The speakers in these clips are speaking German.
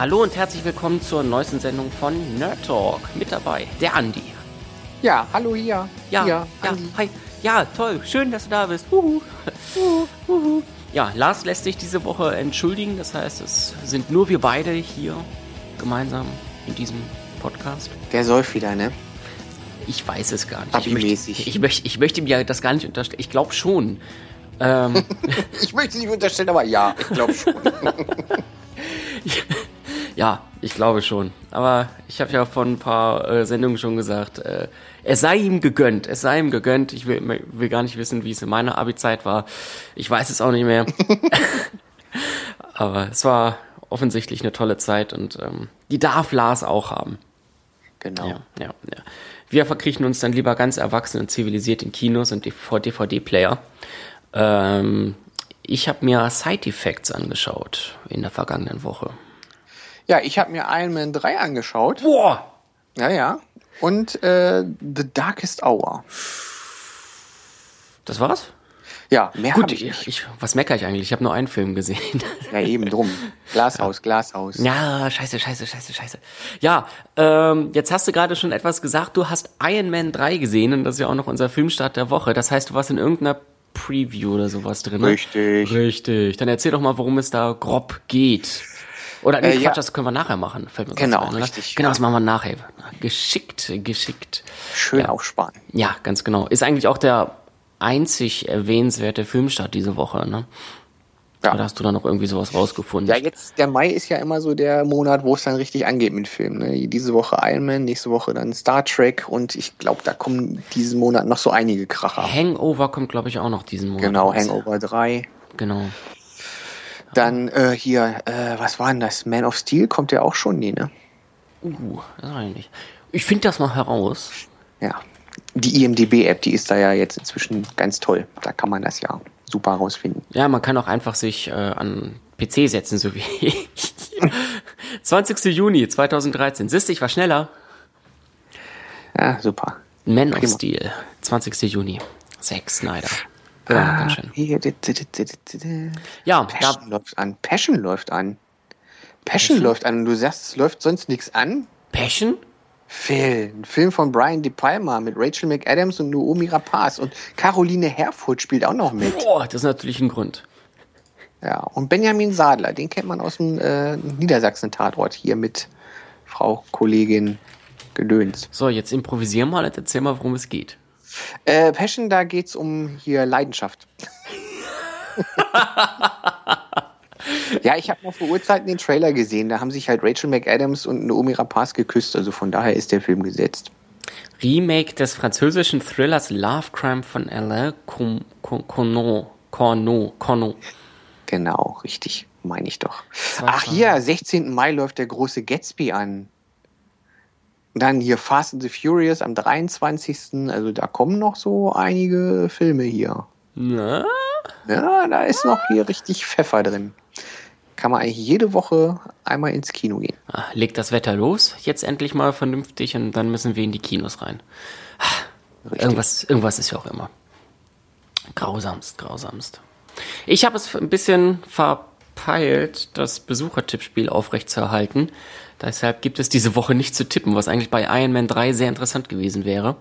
Hallo und herzlich willkommen zur neuesten Sendung von Nerd Talk. Mit dabei der Andi. Ja, hallo hier. Ja, hier, ja, Andi. hi. Ja, toll. Schön, dass du da bist. Huhu. Huhu, huhu. Ja, Lars lässt sich diese Woche entschuldigen. Das heißt, es sind nur wir beide hier gemeinsam in diesem Podcast. Der säuft wieder, ne? Ich weiß es gar nicht. Ich möchte, ich, möchte, ich möchte ihm ja das gar nicht unterstellen. Ich glaube schon. Ähm, Ich möchte nicht unterstellen, aber ja, ich glaube schon. ja, ich glaube schon. Aber ich habe ja vor ein paar äh, Sendungen schon gesagt, äh, es sei ihm gegönnt. Es sei ihm gegönnt. Ich will, will gar nicht wissen, wie es in meiner Abi-Zeit war. Ich weiß es auch nicht mehr. Aber es war offensichtlich eine tolle Zeit und ähm, die darf Lars auch haben. Genau. Ja, ja, ja. Wir verkriechen uns dann lieber ganz erwachsen und zivilisiert in Kinos und vor DVD-Player. Ähm, ich habe mir Side Effects angeschaut in der vergangenen Woche. Ja, ich habe mir Iron Man 3 angeschaut. Boah! Ja, ja. Und äh, The Darkest Hour. Das war's? Ja, mehr Gut, ich ich, nicht. ich, was meckere ich eigentlich? Ich habe nur einen Film gesehen. Ja, eben drum. Glashaus, Glashaus. ja, scheiße, scheiße, scheiße, scheiße. Ja, ähm, jetzt hast du gerade schon etwas gesagt. Du hast Iron Man 3 gesehen und das ist ja auch noch unser Filmstart der Woche. Das heißt, du warst in irgendeiner Preview oder sowas drin. ne? Richtig. Richtig. Dann erzähl doch mal, worum es da grob geht. Oder nee, Äh, Quatsch, ja. das können wir nachher machen. Fällt mir Genau, ein, oder? richtig. Genau, das machen wir nachher. Geschickt, geschickt. Schön Ja. aufsparen. Ja, ganz genau. Ist eigentlich auch der einzig erwähnenswerte Filmstart diese Woche, ne? Ja. Oder hast du da noch irgendwie sowas rausgefunden? Ja, jetzt, der Mai ist ja immer so der Monat, wo es dann richtig angeht mit Filmen. Ne? Diese Woche Iron Man, nächste Woche dann Star Trek und ich glaube, da kommen diesen Monat noch so einige Kracher. Hangover kommt, glaube ich, auch noch diesen Monat. Genau, raus. Hangover 3. Genau. Dann äh, hier, äh, was war denn das? Man of Steel kommt ja auch schon, nee, ne? Uh, das weiß ich nicht. Ich finde das mal heraus. Ja. Die IMDB-App, die ist da ja jetzt inzwischen ganz toll. Da kann man das ja super rausfinden. Ja, man kann auch einfach sich äh, an PC setzen, so wie ich. 20. Juni 2013. Siehst du, ich war schneller. Ja, super. Man of Prima. Steel. 20. Juni. Zack Snyder. Ja, ganz schön. Ja, Passion läuft an. Passion läuft an. Passion, läuft an. Und du sagst, es läuft sonst nichts an? Passion? Phil, ein Film von Brian De Palma mit Rachel McAdams und Naomi Rapaz. Und Caroline Herfurth spielt auch noch mit. Boah, das ist natürlich ein Grund. Ja, und Benjamin Sadler, den kennt man aus dem äh, Niedersachsen-Tatort hier mit Frau Kollegin Gedöns. So, jetzt improvisier mal und erzähl mal, worum es geht. Äh, Passion, da geht's um hier Leidenschaft. ja, ich habe noch vor Urzeiten den Trailer gesehen. Da haben sich halt Rachel McAdams und Naomi Rapaz geküsst. Also von daher ist der Film gesetzt. Remake des französischen Thrillers Love Crime von Alain Cornon. Cornon. Cornon. Genau, richtig, meine ich doch. Ach hier, 16. Mai läuft der große Gatsby an. Dann hier Fast and the Furious am 23. Also da kommen noch so einige Filme hier. Na? Ja, da ist noch hier richtig Pfeffer drin. Kann man eigentlich jede Woche einmal ins Kino gehen. Ah, legt das Wetter los, jetzt endlich mal vernünftig und dann müssen wir in die Kinos rein. Richtig. Irgendwas, irgendwas ist ja auch immer. Grausamst, grausamst. Ich habe es ein bisschen verpeilt, das Besuchertippspiel aufrechtzuerhalten. Deshalb gibt es diese Woche nicht zu tippen, was eigentlich bei Iron Man 3 sehr interessant gewesen wäre.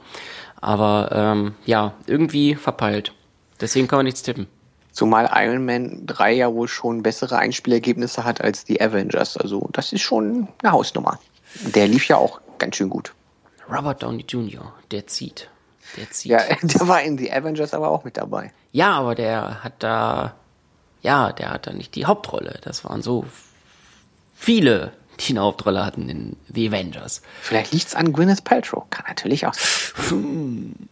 Aber ähm, ja, irgendwie verpeilt. Deswegen kann man nichts tippen. Zumal Iron Man 3 ja wohl schon bessere Einspielergebnisse hat als die Avengers. Also das ist schon eine Hausnummer. Der lief ja auch ganz schön gut. Robert Downey Jr., der zieht. Der zieht. Ja, der war in The Avengers aber auch mit dabei. Ja, aber der hat da, ja, der hat da nicht die Hauptrolle. Das waren so viele, die eine Hauptrolle hatten in The Avengers. Vielleicht liegt's an Gwyneth Paltrow. Kann natürlich auch sein.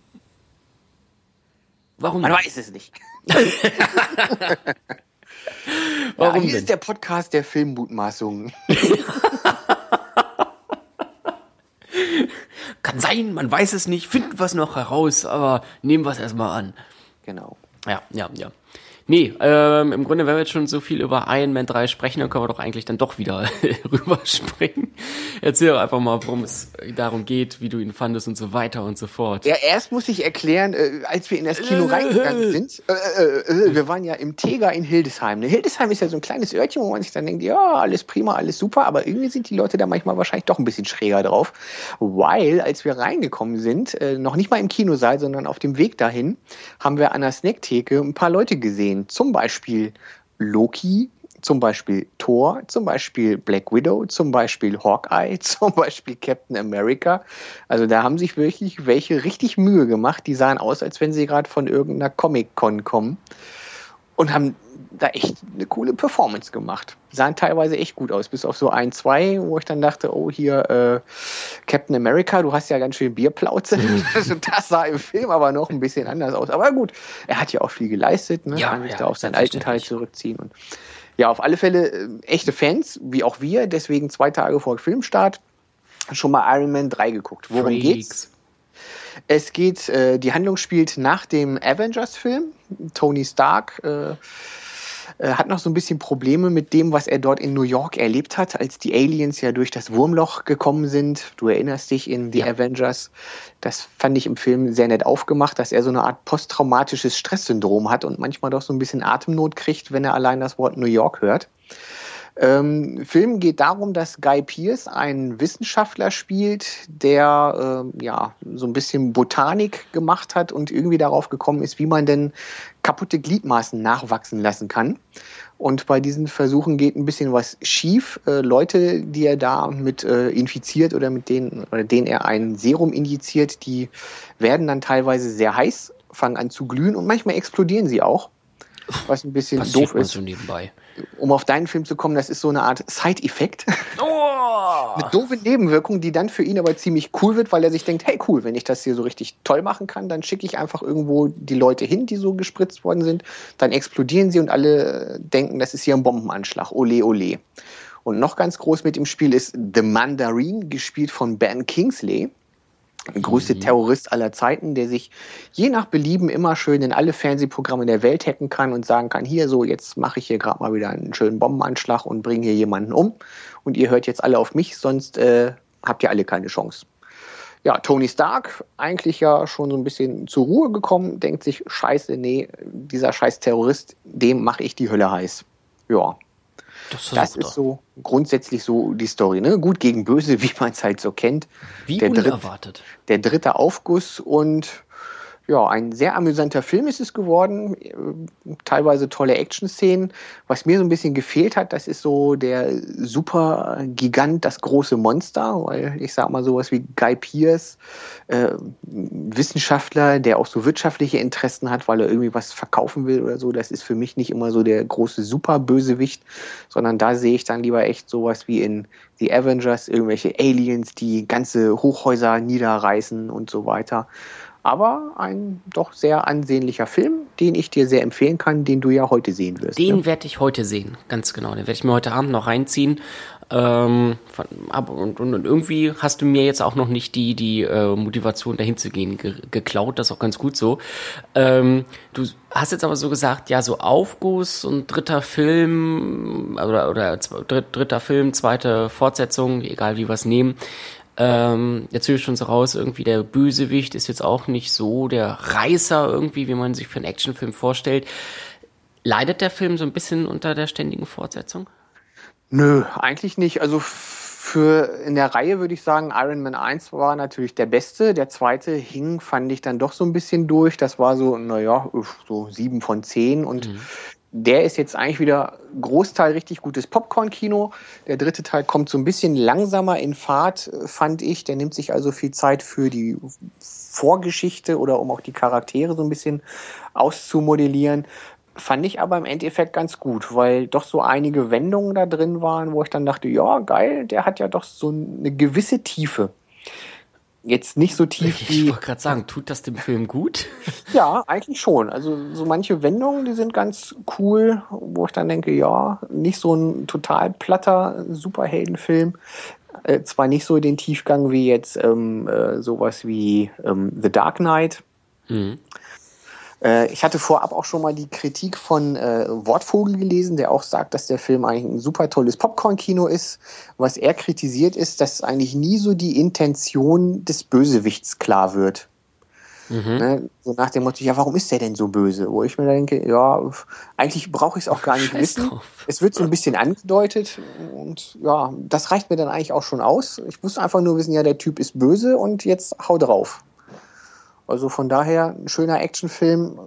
Warum? Man weiß es nicht. Warum ja, hier denn? ist der Podcast der Filmmutmaßungen. Kann sein, man weiß es nicht, finden wir es noch heraus, aber nehmen wir es erstmal an. Genau. Ja, ja, ja. Nee, ähm, im Grunde, wenn wir jetzt schon so viel über Iron Man 3 sprechen, dann können wir doch eigentlich dann doch wieder rüberspringen. Erzähl doch einfach mal, worum es darum geht, wie du ihn fandest und so weiter und so fort. Ja, erst muss ich erklären, äh, als wir in das Kino reingegangen sind, äh, äh, äh, wir waren ja im Teger in Hildesheim. Ne? Hildesheim ist ja so ein kleines Örtchen, wo man sich dann denkt, ja, alles prima, alles super, aber irgendwie sind die Leute da manchmal wahrscheinlich doch ein bisschen schräger drauf, weil als wir reingekommen sind, äh, noch nicht mal im Kinosaal, sondern auf dem Weg dahin, haben wir an der Snacktheke ein paar Leute gesehen, sehen. Zum Beispiel Loki, zum Beispiel Thor, zum Beispiel Black Widow, zum Beispiel Hawkeye, zum Beispiel Captain America. Also da haben sich wirklich welche richtig Mühe gemacht. Die sahen aus, als wenn sie gerade von irgendeiner Comic-Con kommen und haben da echt eine coole Performance gemacht. Sahen teilweise echt gut aus, bis auf so ein, zwei, wo ich dann dachte, oh hier äh, Captain America, du hast ja ganz schön Bierplauze. also das sah im Film aber noch ein bisschen anders aus. Aber gut, er hat ja auch viel geleistet, ne? Ja, kann sich ja, da auf seinen alten Teil zurückziehen. Und ja, auf alle Fälle äh, echte Fans, wie auch wir, deswegen zwei Tage vor Filmstart schon mal Iron Man 3 geguckt. Worum Freaks. geht's? Es geht, äh, die Handlung spielt nach dem Avengers-Film. Tony Stark äh, äh, hat noch so ein bisschen Probleme mit dem, was er dort in New York erlebt hat, als die Aliens ja durch das Wurmloch gekommen sind. Du erinnerst dich in The Ja. Avengers. Das fand ich im Film sehr nett aufgemacht, dass er so eine Art posttraumatisches Stresssyndrom hat und manchmal doch so ein bisschen Atemnot kriegt, wenn er allein das Wort New York hört. Ähm, Film geht darum, dass Guy Pearce einen Wissenschaftler spielt, der ähm, ja so ein bisschen Botanik gemacht hat und irgendwie darauf gekommen ist, wie man denn kaputte Gliedmaßen nachwachsen lassen kann. Und bei diesen Versuchen geht ein bisschen was schief. Äh, Leute, die er da mit äh, infiziert oder mit denen oder denen er ein Serum injiziert, die werden dann teilweise sehr heiß, fangen an zu glühen und manchmal explodieren sie auch. Was ein bisschen Passiert doof ist so nebenbei. um auf deinen Film zu kommen, das ist so eine Art Side-Effekt. Oh! Eine doofe Nebenwirkung, die dann für ihn aber ziemlich cool wird, weil er sich denkt, hey cool, wenn ich das hier so richtig toll machen kann, dann schicke ich einfach irgendwo die Leute hin, die so gespritzt worden sind. Dann explodieren sie und alle äh, denken, das ist hier ein Bombenanschlag. Ole, ole. Und noch ganz groß mit im Spiel ist The Mandarin, gespielt von Ben Kingsley. Der größte Terrorist aller Zeiten, der sich je nach Belieben immer schön in alle Fernsehprogramme der Welt hacken kann und sagen kann, hier so, jetzt mache ich hier gerade mal wieder einen schönen Bombenanschlag und bringe hier jemanden um. Und ihr hört jetzt alle auf mich, sonst äh, habt ihr alle keine Chance. Ja, Tony Stark, eigentlich ja schon so ein bisschen zur Ruhe gekommen, denkt sich, scheiße, nee, dieser scheiß Terrorist, dem mache ich die Hölle heiß. Ja, Das, das ist so grundsätzlich so die Story. Ne? Gut gegen böse, wie man es halt so kennt. Wie der Dritt- unerwartet. der dritte Aufguss und ja, ein sehr amüsanter Film ist es geworden. Teilweise tolle Action-Szenen. Was mir so ein bisschen gefehlt hat, das ist so der super Gigant, das große Monster, weil ich sag mal sowas wie Guy Pearce, äh, Wissenschaftler, der auch so wirtschaftliche Interessen hat, weil er irgendwie was verkaufen will oder so. Das ist für mich nicht immer so der große Super-Bösewicht, sondern da sehe ich dann lieber echt sowas wie in The Avengers, irgendwelche Aliens, die ganze Hochhäuser niederreißen und so weiter. Aber ein doch sehr ansehnlicher Film, den ich dir sehr empfehlen kann, den du ja heute sehen wirst. Den ne? werde ich heute sehen, ganz genau. Den werde ich mir heute Abend noch reinziehen. Ähm, und, und, und irgendwie hast du mir jetzt auch noch nicht die, die äh, Motivation dahin zu gehen ge geklaut, das ist auch ganz gut so. Ähm, du hast jetzt aber so gesagt, ja, so Aufguss und dritter Film oder, oder dritt, dritter Film, zweite Fortsetzung, egal wie wir es nehmen. Ähm, jetzt höre ich schon so raus, irgendwie der Bösewicht ist jetzt auch nicht so der Reißer irgendwie, wie man sich für einen Actionfilm vorstellt. Leidet der Film so ein bisschen unter der ständigen Fortsetzung? Nö, eigentlich nicht. Also für in der Reihe würde ich sagen, Iron Man 1 war natürlich der beste. Der zweite hing, fand ich dann doch so ein bisschen durch. Das war so, naja, so sieben von zehn. Und der ist jetzt eigentlich wieder Großteil richtig gutes Popcorn-Kino. Der dritte Teil kommt so ein bisschen langsamer in Fahrt, äh, fand ich. Der nimmt sich also viel Zeit für die Vorgeschichte oder um auch die Charaktere so ein bisschen auszumodellieren. Fand ich aber im Endeffekt ganz gut, weil doch so einige Wendungen da drin waren, wo ich dann dachte, ja, geil, der hat ja doch so eine gewisse Tiefe. Jetzt nicht so tief Ich wie. wollte gerade sagen, tut das dem Film gut? Ja, eigentlich schon. Also so manche Wendungen, die sind ganz cool, wo ich dann denke, ja, nicht so ein total platter Superheldenfilm. Äh, zwar nicht so den Tiefgang wie jetzt ähm, äh, sowas wie ähm, The Dark Knight, Mhm. Äh, ich hatte vorab auch schon mal die Kritik von äh, Wortvogel gelesen, der auch sagt, dass der Film eigentlich ein super tolles Popcorn-Kino ist. Was er kritisiert ist, dass eigentlich nie so die Intention des Bösewichts klar wird. Mhm. Ne? So nach dem Motto, ja, warum ist der denn so böse? Wo ich mir denke, ja, eigentlich brauche ich es auch gar nicht wissen. Es wird so ein bisschen angedeutet und ja, das reicht mir dann eigentlich auch schon aus. Ich muss einfach nur wissen, ja, der Typ ist böse und jetzt hau drauf. Also von daher ein schöner Actionfilm,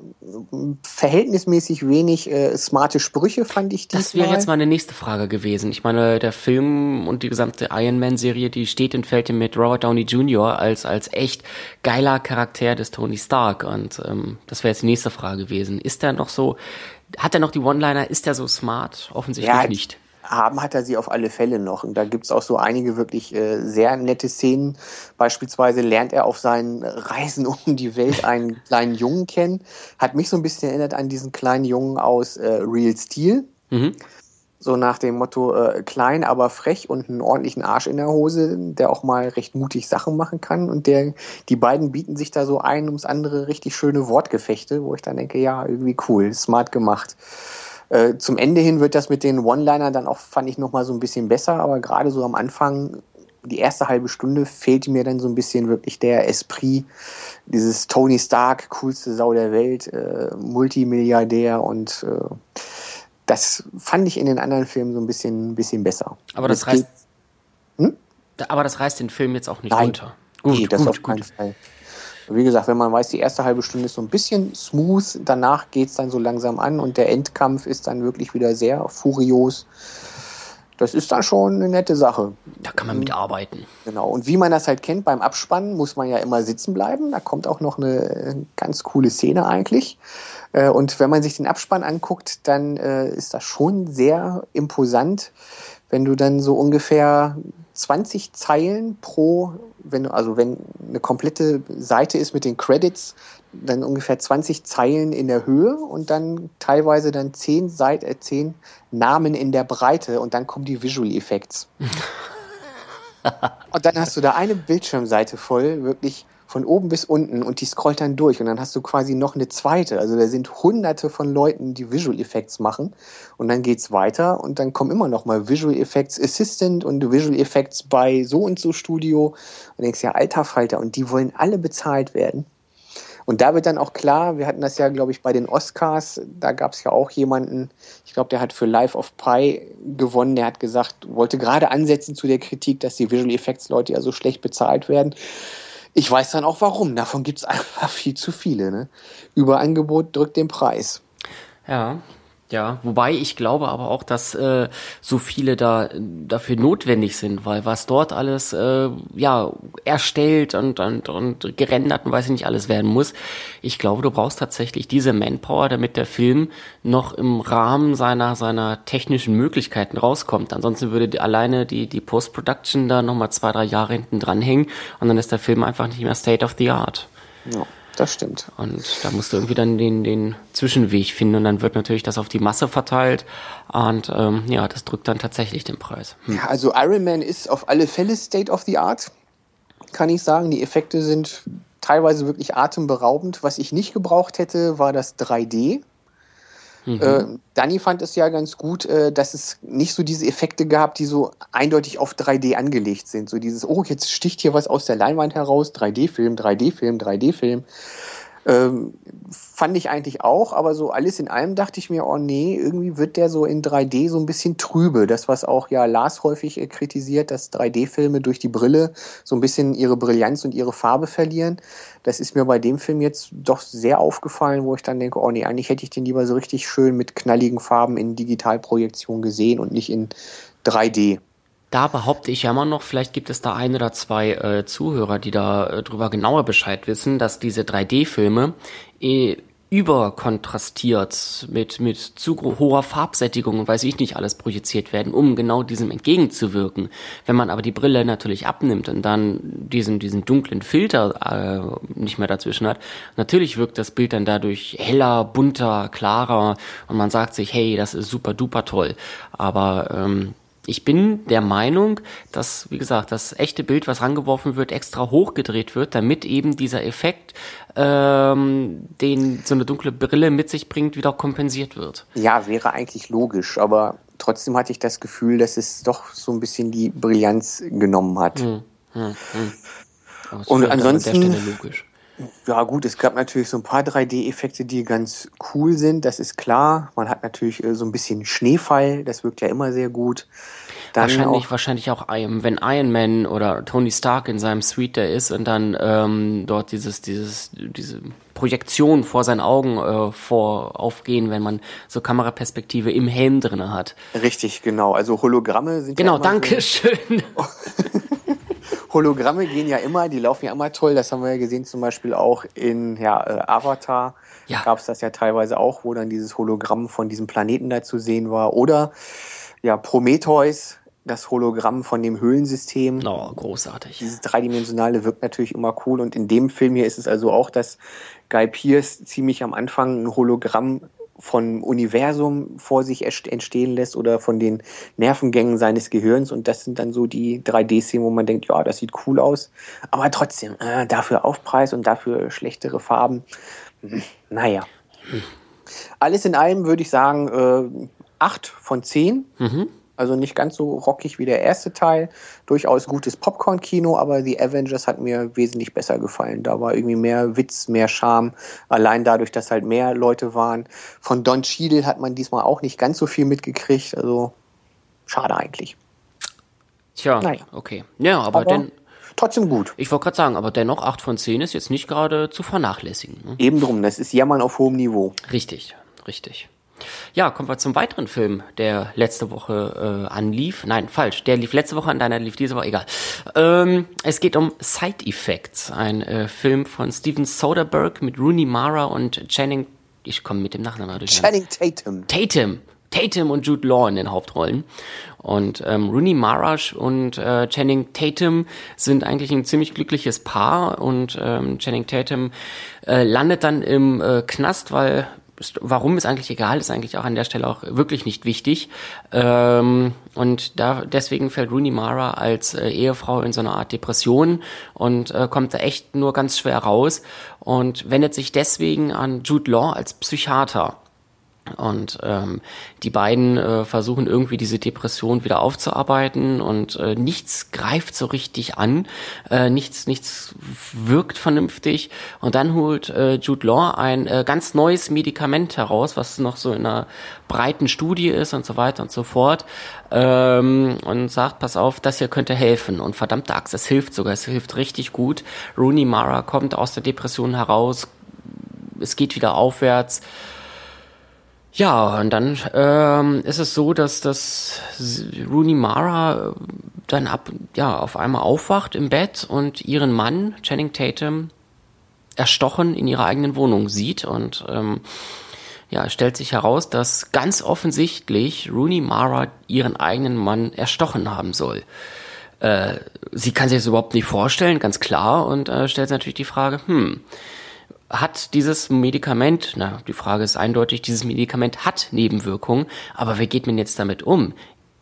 verhältnismäßig wenig äh, smarte Sprüche fand ich diesmal. Das wäre jetzt meine nächste Frage gewesen. Ich meine, der Film und die gesamte Iron Man Serie, die steht und fällt mit Robert Downey Jr. als als echt geiler Charakter des Tony Stark und ähm, das wäre jetzt die nächste Frage gewesen. Ist er noch so hat er noch die One-Liner? Ist er so smart? Offensichtlich ja, nicht haben hat er sie auf alle Fälle noch. Und da gibt's auch so einige wirklich äh, sehr nette Szenen. Beispielsweise lernt er auf seinen Reisen um die Welt einen kleinen Jungen kennen. Hat mich so ein bisschen erinnert an diesen kleinen Jungen aus äh, Real Steel. Mhm. So nach dem Motto äh, klein, aber frech und einen ordentlichen Arsch in der Hose, der auch mal recht mutig Sachen machen kann. Und der, die beiden bieten sich da so ein ums andere richtig schöne Wortgefechte, wo ich dann denke, ja, irgendwie cool, smart gemacht. Äh, zum Ende hin wird das mit den One-Linern dann auch, fand ich, nochmal so ein bisschen besser, aber gerade so am Anfang, die erste halbe Stunde, fehlte mir dann so ein bisschen wirklich der Esprit, dieses Tony Stark, coolste Sau der Welt, äh, Multimilliardär und äh, das fand ich in den anderen Filmen so ein bisschen, bisschen besser. Aber das, das reißt, hm? aber das reißt den Film jetzt auch nicht Nein. runter. Gut, nee, das gut, auf keinen Fall. Wie gesagt, wenn man weiß, die erste halbe Stunde ist so ein bisschen smooth, danach geht es dann so langsam an und der Endkampf ist dann wirklich wieder sehr furios. Das ist dann schon eine nette Sache. Da kann man mitarbeiten. Genau. Und wie man das halt kennt, beim Abspannen muss man ja immer sitzen bleiben. Da kommt auch noch eine ganz coole Szene eigentlich. Äh, und wenn man sich den Abspann anguckt, dann äh, ist das schon sehr imposant, wenn du dann so ungefähr 20 Zeilen pro, wenn also wenn eine komplette Seite ist mit den Credits, dann ungefähr 20 Zeilen in der Höhe und dann teilweise dann 10 Seiten, äh, 10 Namen in der Breite und dann kommen die Visual Effects. und dann hast du da eine Bildschirmseite voll, wirklich von oben bis unten und die scrollt dann durch und dann hast du quasi noch eine zweite. Also da sind hunderte von Leuten, die Visual Effects machen und dann geht's weiter und dann kommen immer noch mal Visual Effects Assistant und Visual Effects bei so und so Studio und denkst ja, alter Falter und die wollen alle bezahlt werden. Und da wird dann auch klar, wir hatten das ja, glaube ich, bei den Oscars, da gab es ja auch jemanden, ich glaube, der hat für Life of Pi gewonnen, der hat gesagt, wollte gerade ansetzen zu der Kritik, dass die Visual Effects Leute ja so schlecht bezahlt werden. Ich weiß dann auch warum. Davon gibt es einfach viel zu viele. Ne? Überangebot drückt den Preis. Ja, ja, wobei ich glaube aber auch, dass äh, so viele da dafür notwendig sind, weil was dort alles äh, ja erstellt und, und und gerendert und weiß ich nicht alles werden muss. Ich glaube, du brauchst tatsächlich diese Manpower, damit der Film noch im Rahmen seiner seiner technischen Möglichkeiten rauskommt. Ansonsten würde alleine die die Post-Production da noch mal zwei drei Jahre hinten dranhängen und dann ist der Film einfach nicht mehr State of the Art. Ja das stimmt. Und da musst du irgendwie dann den, den Zwischenweg finden und dann wird natürlich das auf die Masse verteilt und ähm, ja, das drückt dann tatsächlich den Preis. Hm. Ja, also Iron Man ist auf alle Fälle State of the Art, kann ich sagen. Die Effekte sind teilweise wirklich atemberaubend. Was ich nicht gebraucht hätte, war das 3D. Mhm. Äh, Danny fand es ja ganz gut, äh, dass es nicht so diese Effekte gab, die so eindeutig auf 3D angelegt sind. So dieses, oh, jetzt sticht hier was aus der Leinwand heraus, 3D-Film, 3D-Film, 3D-Film. Ähm, fand ich eigentlich auch, aber so alles in allem dachte ich mir, oh nee, irgendwie wird der so in 3D so ein bisschen trübe. Das, was auch ja Lars häufig äh, kritisiert, dass 3D-Filme durch die Brille so ein bisschen ihre Brillanz und ihre Farbe verlieren. Das ist mir bei dem Film jetzt doch sehr aufgefallen, wo ich dann denke, oh nee, eigentlich hätte ich den lieber so richtig schön mit knalligen Farben in Digitalprojektion gesehen und nicht in 3D. Da behaupte ich ja immer noch, vielleicht gibt es da ein oder zwei äh, Zuhörer, die da äh, drüber genauer Bescheid wissen, dass diese 3D-Filme eh überkontrastiert mit, mit zu hoher Farbsättigung und weiß ich nicht alles projiziert werden, um genau diesem entgegenzuwirken. Wenn man aber die Brille natürlich abnimmt und dann diesen, diesen dunklen Filter äh, nicht mehr dazwischen hat, natürlich wirkt das Bild dann dadurch heller, bunter, klarer und man sagt sich, hey, das ist super duper toll. Aber ähm, ich bin der Meinung, dass, wie gesagt, das echte Bild, was rangeworfen wird, extra hochgedreht wird, damit eben dieser Effekt, ähm, den so eine dunkle Brille mit sich bringt, wieder kompensiert wird. Ja, wäre eigentlich logisch, aber trotzdem hatte ich das Gefühl, dass es doch so ein bisschen die Brillanz genommen hat. Hm, hm, hm. Und ansonsten, ja gut, es gab natürlich so ein paar 3D-Effekte, die ganz cool sind, das ist klar. Man hat natürlich äh, so ein bisschen Schneefall, das wirkt ja immer sehr gut. Dann wahrscheinlich, auch, wahrscheinlich auch, wenn Iron Man oder Tony Stark in seinem Suite da ist und dann ähm, dort dieses, dieses, diese Projektion vor seinen Augen äh, vor aufgehen, wenn man so Kameraperspektive im Helm drinne hat. Richtig, genau. Also Hologramme sind genau. Ja danke schön. Hologramme gehen ja immer, die laufen ja immer toll. Das haben wir ja gesehen, zum Beispiel auch in ja, äh, Avatar. Ja. Gab es das ja teilweise auch, wo dann dieses Hologramm von diesem Planeten da zu sehen war. Oder ja, Prometheus, das Hologramm von dem Höhlensystem. Oh, großartig. Dieses dreidimensionale wirkt natürlich immer cool. Und in dem Film hier ist es also auch, dass Guy Pierce ziemlich am Anfang ein Hologramm von Universum vor sich entstehen lässt oder von den Nervengängen seines Gehirns. Und das sind dann so die 3D-Szenen, wo man denkt, ja, das sieht cool aus. Aber trotzdem, äh, dafür Aufpreis und dafür schlechtere Farben. Hm, naja. Alles in allem würde ich sagen, äh, 8 von 10. Mhm. Also nicht ganz so rockig wie der erste Teil. Durchaus gutes Popcorn-Kino, aber The Avengers hat mir wesentlich besser gefallen. Da war irgendwie mehr Witz, mehr Charme. Allein dadurch, dass halt mehr Leute waren. Von Don Cheadle hat man diesmal auch nicht ganz so viel mitgekriegt. Also schade eigentlich. Tja, naja. okay. Ja, aber, aber denn, trotzdem gut. Ich wollte gerade sagen, aber dennoch 8 von 10 ist jetzt nicht gerade zu vernachlässigen. Ne? Eben drum, das ist Jammern auf hohem Niveau. Richtig, richtig. Ja, kommen wir zum weiteren Film, der letzte Woche äh, anlief. Nein, falsch. Der lief letzte Woche an, deiner lief diese Woche, egal. Ähm, es geht um Side Effects, ein äh, Film von Steven Soderbergh mit Rooney Mara und Channing. Ich komme mit dem Nachnamen durch. Channing Tatum. Tatum. Tatum und Jude Law in den Hauptrollen. Und ähm, Rooney Mara und äh, Channing Tatum sind eigentlich ein ziemlich glückliches Paar und ähm, Channing Tatum äh, landet dann im äh, Knast, weil warum ist eigentlich egal, ist eigentlich auch an der Stelle auch wirklich nicht wichtig. Ähm, und da deswegen fällt Rooney Mara als äh, Ehefrau in so eine Art Depression und äh, kommt da echt nur ganz schwer raus und wendet sich deswegen an Jude Law als Psychiater. Und ähm, die beiden äh, versuchen irgendwie diese Depression wieder aufzuarbeiten und äh, nichts greift so richtig an, äh, nichts, nichts wirkt vernünftig. Und dann holt äh, Jude Law ein äh, ganz neues Medikament heraus, was noch so in einer breiten Studie ist und so weiter und so fort. Ähm, und sagt, pass auf, das hier könnte helfen. Und verdammte Axt, es hilft sogar, es hilft richtig gut. Rooney Mara kommt aus der Depression heraus, es geht wieder aufwärts. Ja, und dann ähm, ist es so, dass das Rooney Mara dann ab, ja, auf einmal aufwacht im Bett und ihren Mann, Channing Tatum, erstochen in ihrer eigenen Wohnung sieht und ähm, ja, stellt sich heraus, dass ganz offensichtlich Rooney Mara ihren eigenen Mann erstochen haben soll. Äh, sie kann sich das überhaupt nicht vorstellen, ganz klar, und äh, stellt natürlich die Frage, hm, hat dieses Medikament, na, die Frage ist eindeutig, dieses Medikament hat Nebenwirkungen, aber wer geht man jetzt damit um?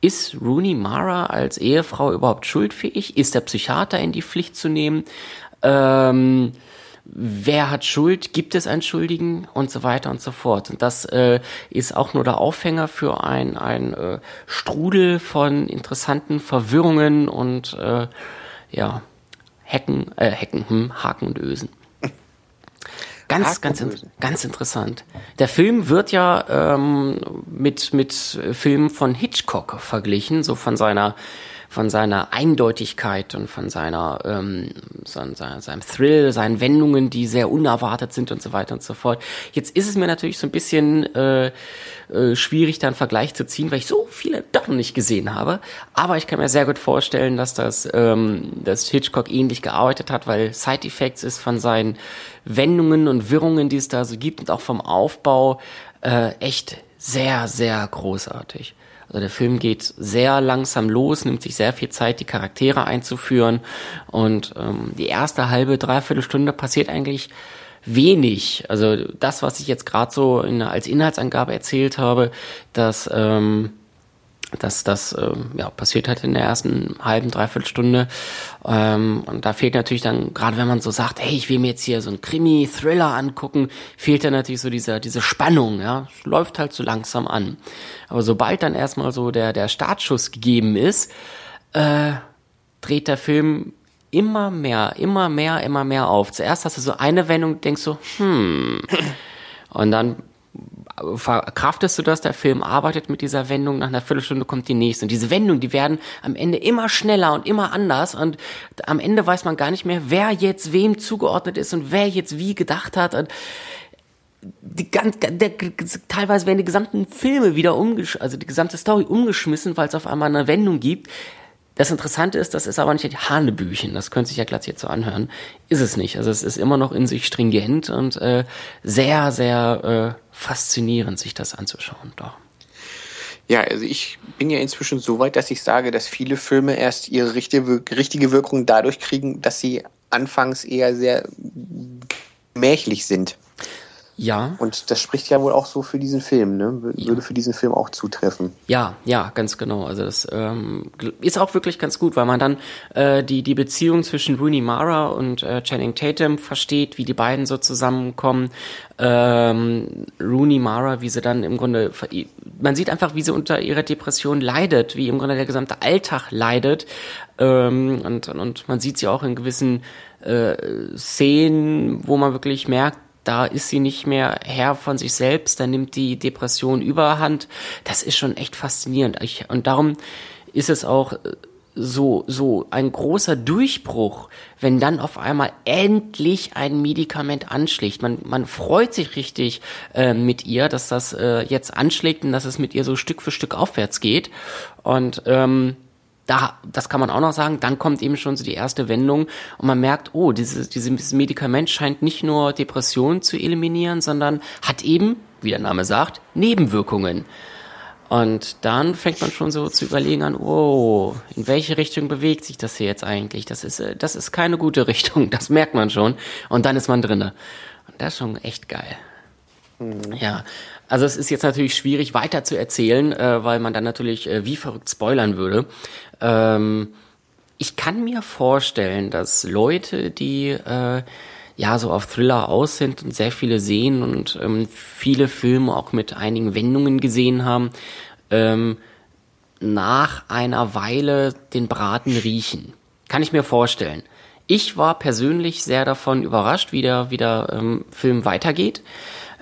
Ist Rooney Mara als Ehefrau überhaupt schuldfähig? Ist der Psychiater in die Pflicht zu nehmen? Ähm, wer hat Schuld? Gibt es einen Schuldigen? Und so weiter und so fort. Und das äh, ist auch nur der Aufhänger für ein, ein äh, Strudel von interessanten Verwirrungen und äh, ja, Hecken, äh, Hecken, hm, Haken und Ösen. Ganz, ganz, in, ganz interessant. Der Film wird ja ähm, mit, mit Filmen von Hitchcock verglichen, so von seiner von seiner Eindeutigkeit und von seiner, ähm, seinem, seinem Thrill, seinen Wendungen, die sehr unerwartet sind und so weiter und so fort. Jetzt ist es mir natürlich so ein bisschen äh, äh, schwierig, da einen Vergleich zu ziehen, weil ich so viele doch nicht gesehen habe. Aber ich kann mir sehr gut vorstellen, dass das ähm, dass Hitchcock ähnlich gearbeitet hat, weil Side Effects ist von seinen Wendungen und Wirrungen, die es da so gibt und auch vom Aufbau äh, echt sehr, sehr großartig. Also der Film geht sehr langsam los, nimmt sich sehr viel Zeit, die Charaktere einzuführen und ähm, die erste halbe, dreiviertel Stunde passiert eigentlich wenig. Also das, was ich jetzt gerade so in, als Inhaltsangabe erzählt habe, das ähm, das, das äh, ja, passiert halt in der ersten halben, dreiviertel Stunde. Ähm, und da fehlt natürlich dann, gerade wenn man so sagt, hey, ich will mir jetzt hier so einen Krimi-Thriller angucken, fehlt dann natürlich so diese, diese Spannung, ja. Läuft halt so langsam an. Aber sobald dann erstmal so der, der Startschuss gegeben ist, äh, dreht der Film immer mehr, immer mehr, immer mehr auf. Zuerst hast du so eine Wendung, denkst so, hm. Und dann verkraftest du das, der Film arbeitet mit dieser Wendung, nach einer Viertelstunde kommt die nächste. Und diese Wendungen, die werden am Ende immer schneller und immer anders und am Ende weiß man gar nicht mehr, wer jetzt wem zugeordnet ist und wer jetzt wie gedacht hat. Und die ganz, der, teilweise werden die gesamten Filme wieder umgeschmissen, also die gesamte Story umgeschmissen, weil es auf einmal eine Wendung gibt, das Interessante ist, das ist aber nicht Hanebüchen, das könnte sich ja glatt jetzt so anhören. Ist es nicht. Also es ist immer noch in sich stringent und äh, sehr, sehr äh, faszinierend, sich das anzuschauen. Doch. Ja, also ich bin ja inzwischen so weit, dass ich sage, dass viele Filme erst ihre richtige, Wirkung dadurch kriegen, dass sie anfangs eher sehr gemächlich sind. Ja. Und das spricht ja wohl auch so für diesen Film, ne? Würde ja. für diesen Film auch zutreffen. Ja, ja, ganz genau. Also das ähm, ist auch wirklich ganz gut, weil man dann äh, die, die Beziehung zwischen Rooney Mara und äh, Channing Tatum versteht, wie die beiden so zusammenkommen. Ähm, Rooney Mara, wie sie dann im Grunde, man sieht einfach, wie sie unter ihrer Depression leidet, wie im Grunde der gesamte Alltag leidet. Ähm, und, und man sieht sie auch in gewissen äh, Szenen, wo man wirklich merkt, da ist sie nicht mehr Herr von sich selbst, da nimmt die Depression überhand. Das ist schon echt faszinierend. Ich, und darum ist es auch äh, so, so ein großer Durchbruch, wenn dann auf einmal endlich ein Medikament anschlägt. Man, man freut sich richtig äh, mit ihr, dass das äh, jetzt anschlägt und dass es mit ihr so Stück für Stück aufwärts geht. Und ähm, da, das kann man auch noch sagen, dann kommt eben schon so die erste Wendung und man merkt, oh, dieses, dieses Medikament scheint nicht nur Depressionen zu eliminieren, sondern hat eben, wie der Name sagt, Nebenwirkungen. Und dann fängt man schon so zu überlegen an, oh, in welche Richtung bewegt sich das hier jetzt eigentlich? Das ist, äh, das ist keine gute Richtung, das merkt man schon. Und dann ist man drinne. Und das ist schon echt geil. Mhm. Ja, also es ist jetzt natürlich schwierig weiter zu erzählen, äh, weil man dann natürlich äh, wie verrückt spoilern würde. Ähm, ich kann mir vorstellen, dass Leute, die äh, ja so auf Thriller aus sind und sehr viele sehen und ähm, viele Filme auch mit einigen Wendungen gesehen haben, ähm, nach einer Weile den Braten riechen. Kann ich mir vorstellen. Ich war persönlich sehr davon überrascht, wie der, wie der ähm, Film weitergeht.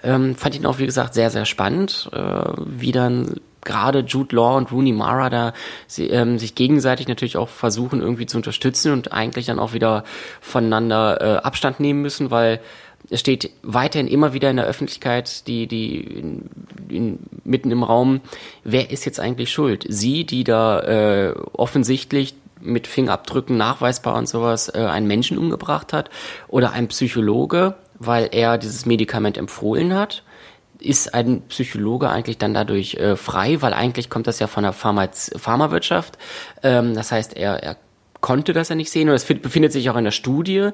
Ähm, fand ihn auch, wie gesagt, sehr, sehr spannend, äh, wie dann gerade Jude Law und Rooney Mara da sie, ähm, sich gegenseitig natürlich auch versuchen irgendwie zu unterstützen und eigentlich dann auch wieder voneinander äh, Abstand nehmen müssen, weil es steht weiterhin immer wieder in der Öffentlichkeit, die, die in, in, mitten im Raum, wer ist jetzt eigentlich schuld? Sie, die da äh, offensichtlich mit Fingerabdrücken nachweisbar und sowas äh, einen Menschen umgebracht hat, oder ein Psychologe, weil er dieses Medikament empfohlen hat. Ist ein Psychologe eigentlich dann dadurch äh, frei, weil eigentlich kommt das ja von der Pharmaz Pharmawirtschaft. Ähm, das heißt, er, er konnte das ja nicht sehen und es befindet sich auch in der Studie.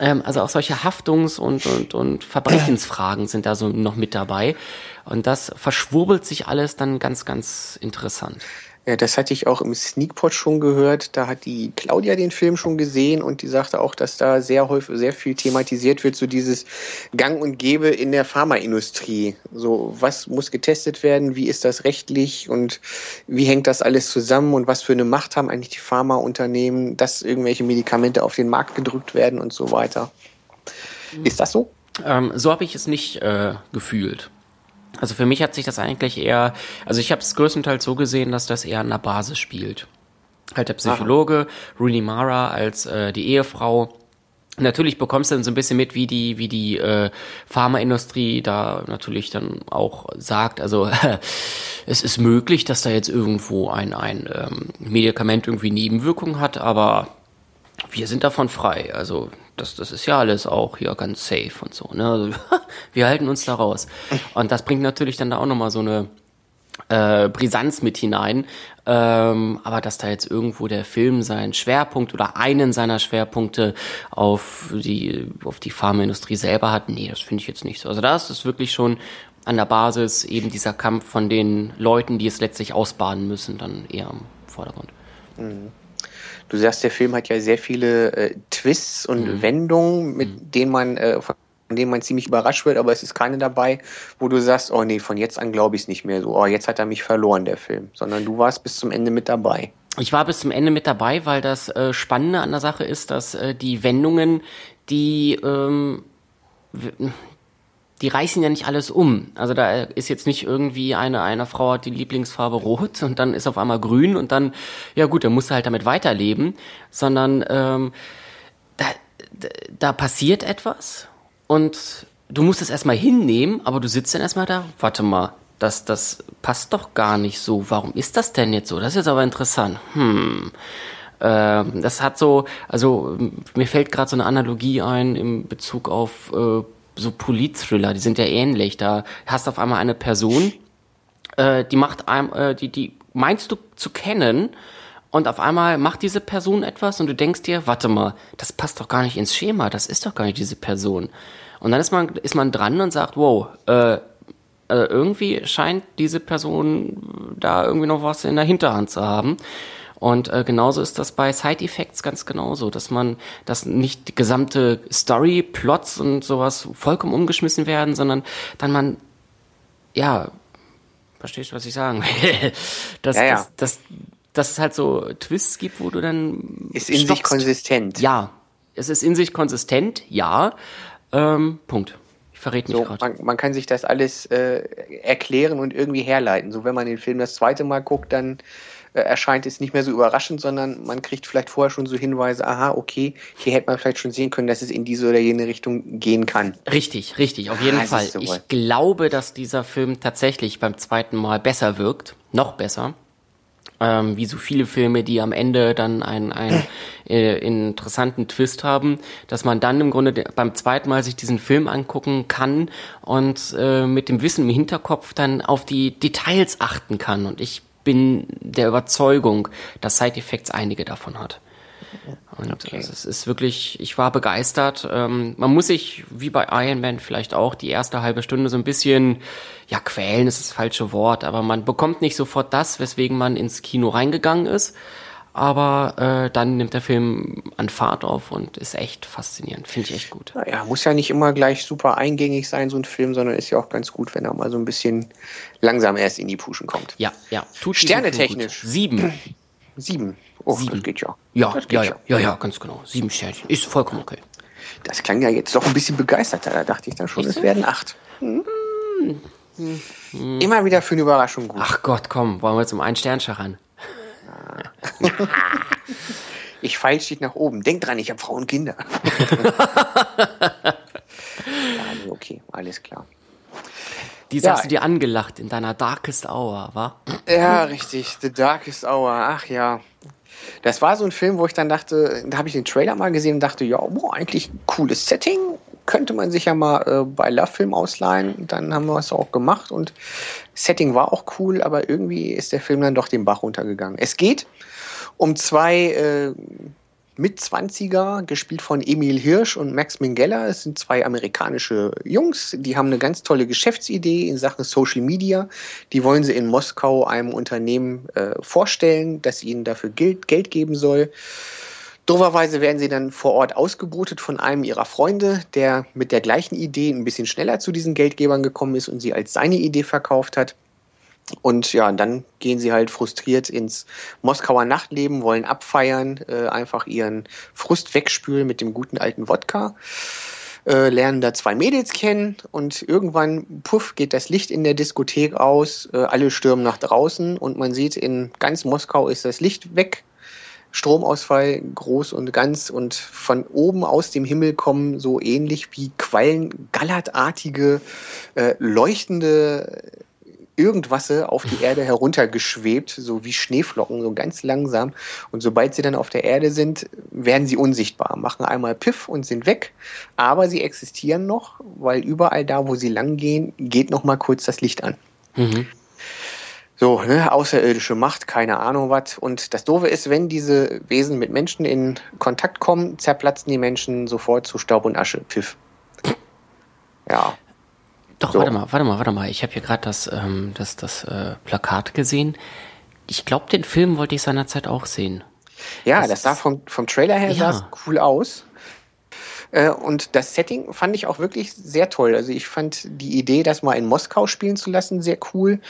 Ähm, also auch solche Haftungs- und, und, und Verbrechensfragen sind da so noch mit dabei. Und das verschwurbelt sich alles dann ganz, ganz interessant. Ja, das hatte ich auch im Sneakpot schon gehört. Da hat die Claudia den Film schon gesehen und die sagte auch, dass da sehr häufig, sehr viel thematisiert wird, so dieses Gang und Gebe in der Pharmaindustrie. So, was muss getestet werden? Wie ist das rechtlich und wie hängt das alles zusammen und was für eine Macht haben eigentlich die Pharmaunternehmen, dass irgendwelche Medikamente auf den Markt gedrückt werden und so weiter? Ist das so? Ähm, so habe ich es nicht äh, gefühlt. Also für mich hat sich das eigentlich eher, also ich habe es größtenteils so gesehen, dass das eher an der Basis spielt. Halt der Psychologe, Aha. Rooney Mara als äh, die Ehefrau. Natürlich bekommst du dann so ein bisschen mit, wie die, wie die äh, Pharmaindustrie da natürlich dann auch sagt, also es ist möglich, dass da jetzt irgendwo ein, ein ähm, Medikament irgendwie Nebenwirkungen hat, aber wir sind davon frei. Also das, das ist ja alles auch hier ganz safe und so. Ne? Also, wir halten uns da raus. Und das bringt natürlich dann da auch nochmal so eine äh, Brisanz mit hinein. Ähm, aber dass da jetzt irgendwo der Film seinen Schwerpunkt oder einen seiner Schwerpunkte auf die, auf die Pharmaindustrie selber hat, nee, das finde ich jetzt nicht so. Also da ist wirklich schon an der Basis eben dieser Kampf von den Leuten, die es letztlich ausbaden müssen, dann eher im Vordergrund. Mhm. Du sagst, der Film hat ja sehr viele äh, Twists und mhm. Wendungen, mit mhm. denen man äh, von denen man ziemlich überrascht wird, aber es ist keine dabei, wo du sagst, oh nee, von jetzt an glaube ich es nicht mehr so, oh, jetzt hat er mich verloren, der Film, sondern du warst bis zum Ende mit dabei. Ich war bis zum Ende mit dabei, weil das äh, Spannende an der Sache ist, dass äh, die Wendungen, die ähm, die reißen ja nicht alles um. Also da ist jetzt nicht irgendwie eine, eine Frau hat die Lieblingsfarbe rot und dann ist auf einmal grün und dann, ja gut, dann musst du halt damit weiterleben, sondern ähm, da, da passiert etwas und du musst es erstmal hinnehmen, aber du sitzt dann erstmal da, warte mal, das, das passt doch gar nicht so. Warum ist das denn jetzt so? Das ist jetzt aber interessant. Hm. Ähm, das hat so, also mir fällt gerade so eine Analogie ein im Bezug auf äh, so Polit-Thriller, die sind ja ähnlich. Da hast du auf einmal eine Person, äh, die macht einem, äh, die, die meinst du zu kennen und auf einmal macht diese Person etwas und du denkst dir, warte mal, das passt doch gar nicht ins Schema, das ist doch gar nicht diese Person. Und dann ist man, ist man dran und sagt, wow, äh, äh, irgendwie scheint diese Person da irgendwie noch was in der Hinterhand zu haben. Und äh, genauso ist das bei Side Effects ganz genauso, dass man, dass nicht die gesamte Story, Plots und sowas vollkommen umgeschmissen werden, sondern dann man, ja, verstehst du, was ich sagen will? dass, ja, ja. dass, dass, dass es halt so Twists gibt, wo du dann. Ist in stockst. sich konsistent. Ja. Es ist in sich konsistent, ja. Ähm, Punkt. Ich verrate mich so, gerade. Man, man, kann sich das alles äh, erklären und irgendwie herleiten. So, wenn man den Film das zweite Mal guckt, dann erscheint es nicht mehr so überraschend, sondern man kriegt vielleicht vorher schon so Hinweise, aha, okay, hier hätte man vielleicht schon sehen können, dass es in diese oder jene Richtung gehen kann. Richtig, richtig, auf jeden ah, Fall. So ich glaube, dass dieser Film tatsächlich beim zweiten Mal besser wirkt, noch besser. Ähm, wie so viele Filme, die am Ende dann einen, einen äh, interessanten Twist haben, dass man dann im Grunde beim zweiten Mal sich diesen Film angucken kann und äh, mit dem Wissen im Hinterkopf dann auf die Details achten kann. Und ich bin der Überzeugung, dass Side Effects einige davon hat. Und okay. also es ist wirklich, ich war begeistert. Ähm, man muss sich, wie bei Iron Man vielleicht auch, die erste halbe Stunde so ein bisschen, ja, quälen ist das falsche Wort, aber man bekommt nicht sofort das, weswegen man ins Kino reingegangen ist aber äh, dann nimmt der Film an Fahrt auf und ist echt faszinierend. Finde ich echt gut. Ja, muss ja nicht immer gleich super eingängig sein, so ein Film, sondern ist ja auch ganz gut, wenn er mal so ein bisschen langsam erst in die Puschen kommt. Ja, ja. Tut Sternetechnisch. Sieben. Sieben. Oh, Sieben. das geht ja. Ja, geht ja, ja, ja, ja, ganz genau. Sieben Sternchen. Ist vollkommen okay. Das klang ja jetzt doch ein bisschen begeisterter. Da dachte ich dann schon, es werden acht. Hm. Hm. Immer wieder für eine Überraschung gut. Ach Gott, komm, wollen wir zum einen Stern ran? Ich feilsch dich nach oben. Denk dran, ich habe Frau und Kinder. ja, okay, alles klar. Die ja. hast du dir angelacht in deiner Darkest Hour, wa? Ja, richtig. The Darkest Hour. Ach ja. Das war so ein Film, wo ich dann dachte, da habe ich den Trailer mal gesehen und dachte, ja, boah, eigentlich cooles Setting. Könnte man sich ja mal äh, bei Love Film ausleihen. Dann haben wir es auch gemacht und Setting war auch cool, aber irgendwie ist der Film dann doch den Bach runtergegangen. Es geht um zwei äh, Mitzwanziger, gespielt von Emil Hirsch und Max Minghella. Es sind zwei amerikanische Jungs, die haben eine ganz tolle Geschäftsidee in Sachen Social Media. Die wollen sie in Moskau einem Unternehmen äh, vorstellen, das ihnen dafür Geld, Geld geben soll. Doverweise werden sie dann vor Ort ausgebotet von einem ihrer Freunde, der mit der gleichen Idee ein bisschen schneller zu diesen Geldgebern gekommen ist und sie als seine Idee verkauft hat. Und ja, dann gehen sie halt frustriert ins Moskauer Nachtleben, wollen abfeiern, äh, einfach ihren Frust wegspülen mit dem guten alten Wodka, äh, lernen da zwei Mädels kennen und irgendwann, puff, geht das Licht in der Diskothek aus, äh, alle stürmen nach draußen und man sieht, in ganz Moskau ist das Licht weg Stromausfall groß und ganz und von oben aus dem Himmel kommen so ähnlich wie Quallen gallertartige, äh, leuchtende irgendwas auf die Erde heruntergeschwebt, so wie Schneeflocken, so ganz langsam. Und sobald sie dann auf der Erde sind, werden sie unsichtbar, machen einmal Piff und sind weg. Aber sie existieren noch, weil überall da, wo sie langgehen, geht noch mal kurz das Licht an. Mhm. So, ne, außerirdische Macht, keine Ahnung was. Und das Doofe ist, wenn diese Wesen mit Menschen in Kontakt kommen, zerplatzen die Menschen sofort zu Staub und Asche. Piff. Ja. Doch, so. warte mal, warte mal, warte mal. Ich habe hier gerade das, ähm, das, das äh, Plakat gesehen. Ich glaube, den Film wollte ich seinerzeit auch sehen. Ja, das, das sah vom, vom Trailer her ja. cool aus. Äh, und das Setting fand ich auch wirklich sehr toll. Also ich fand die Idee, das mal in Moskau spielen zu lassen, sehr cool.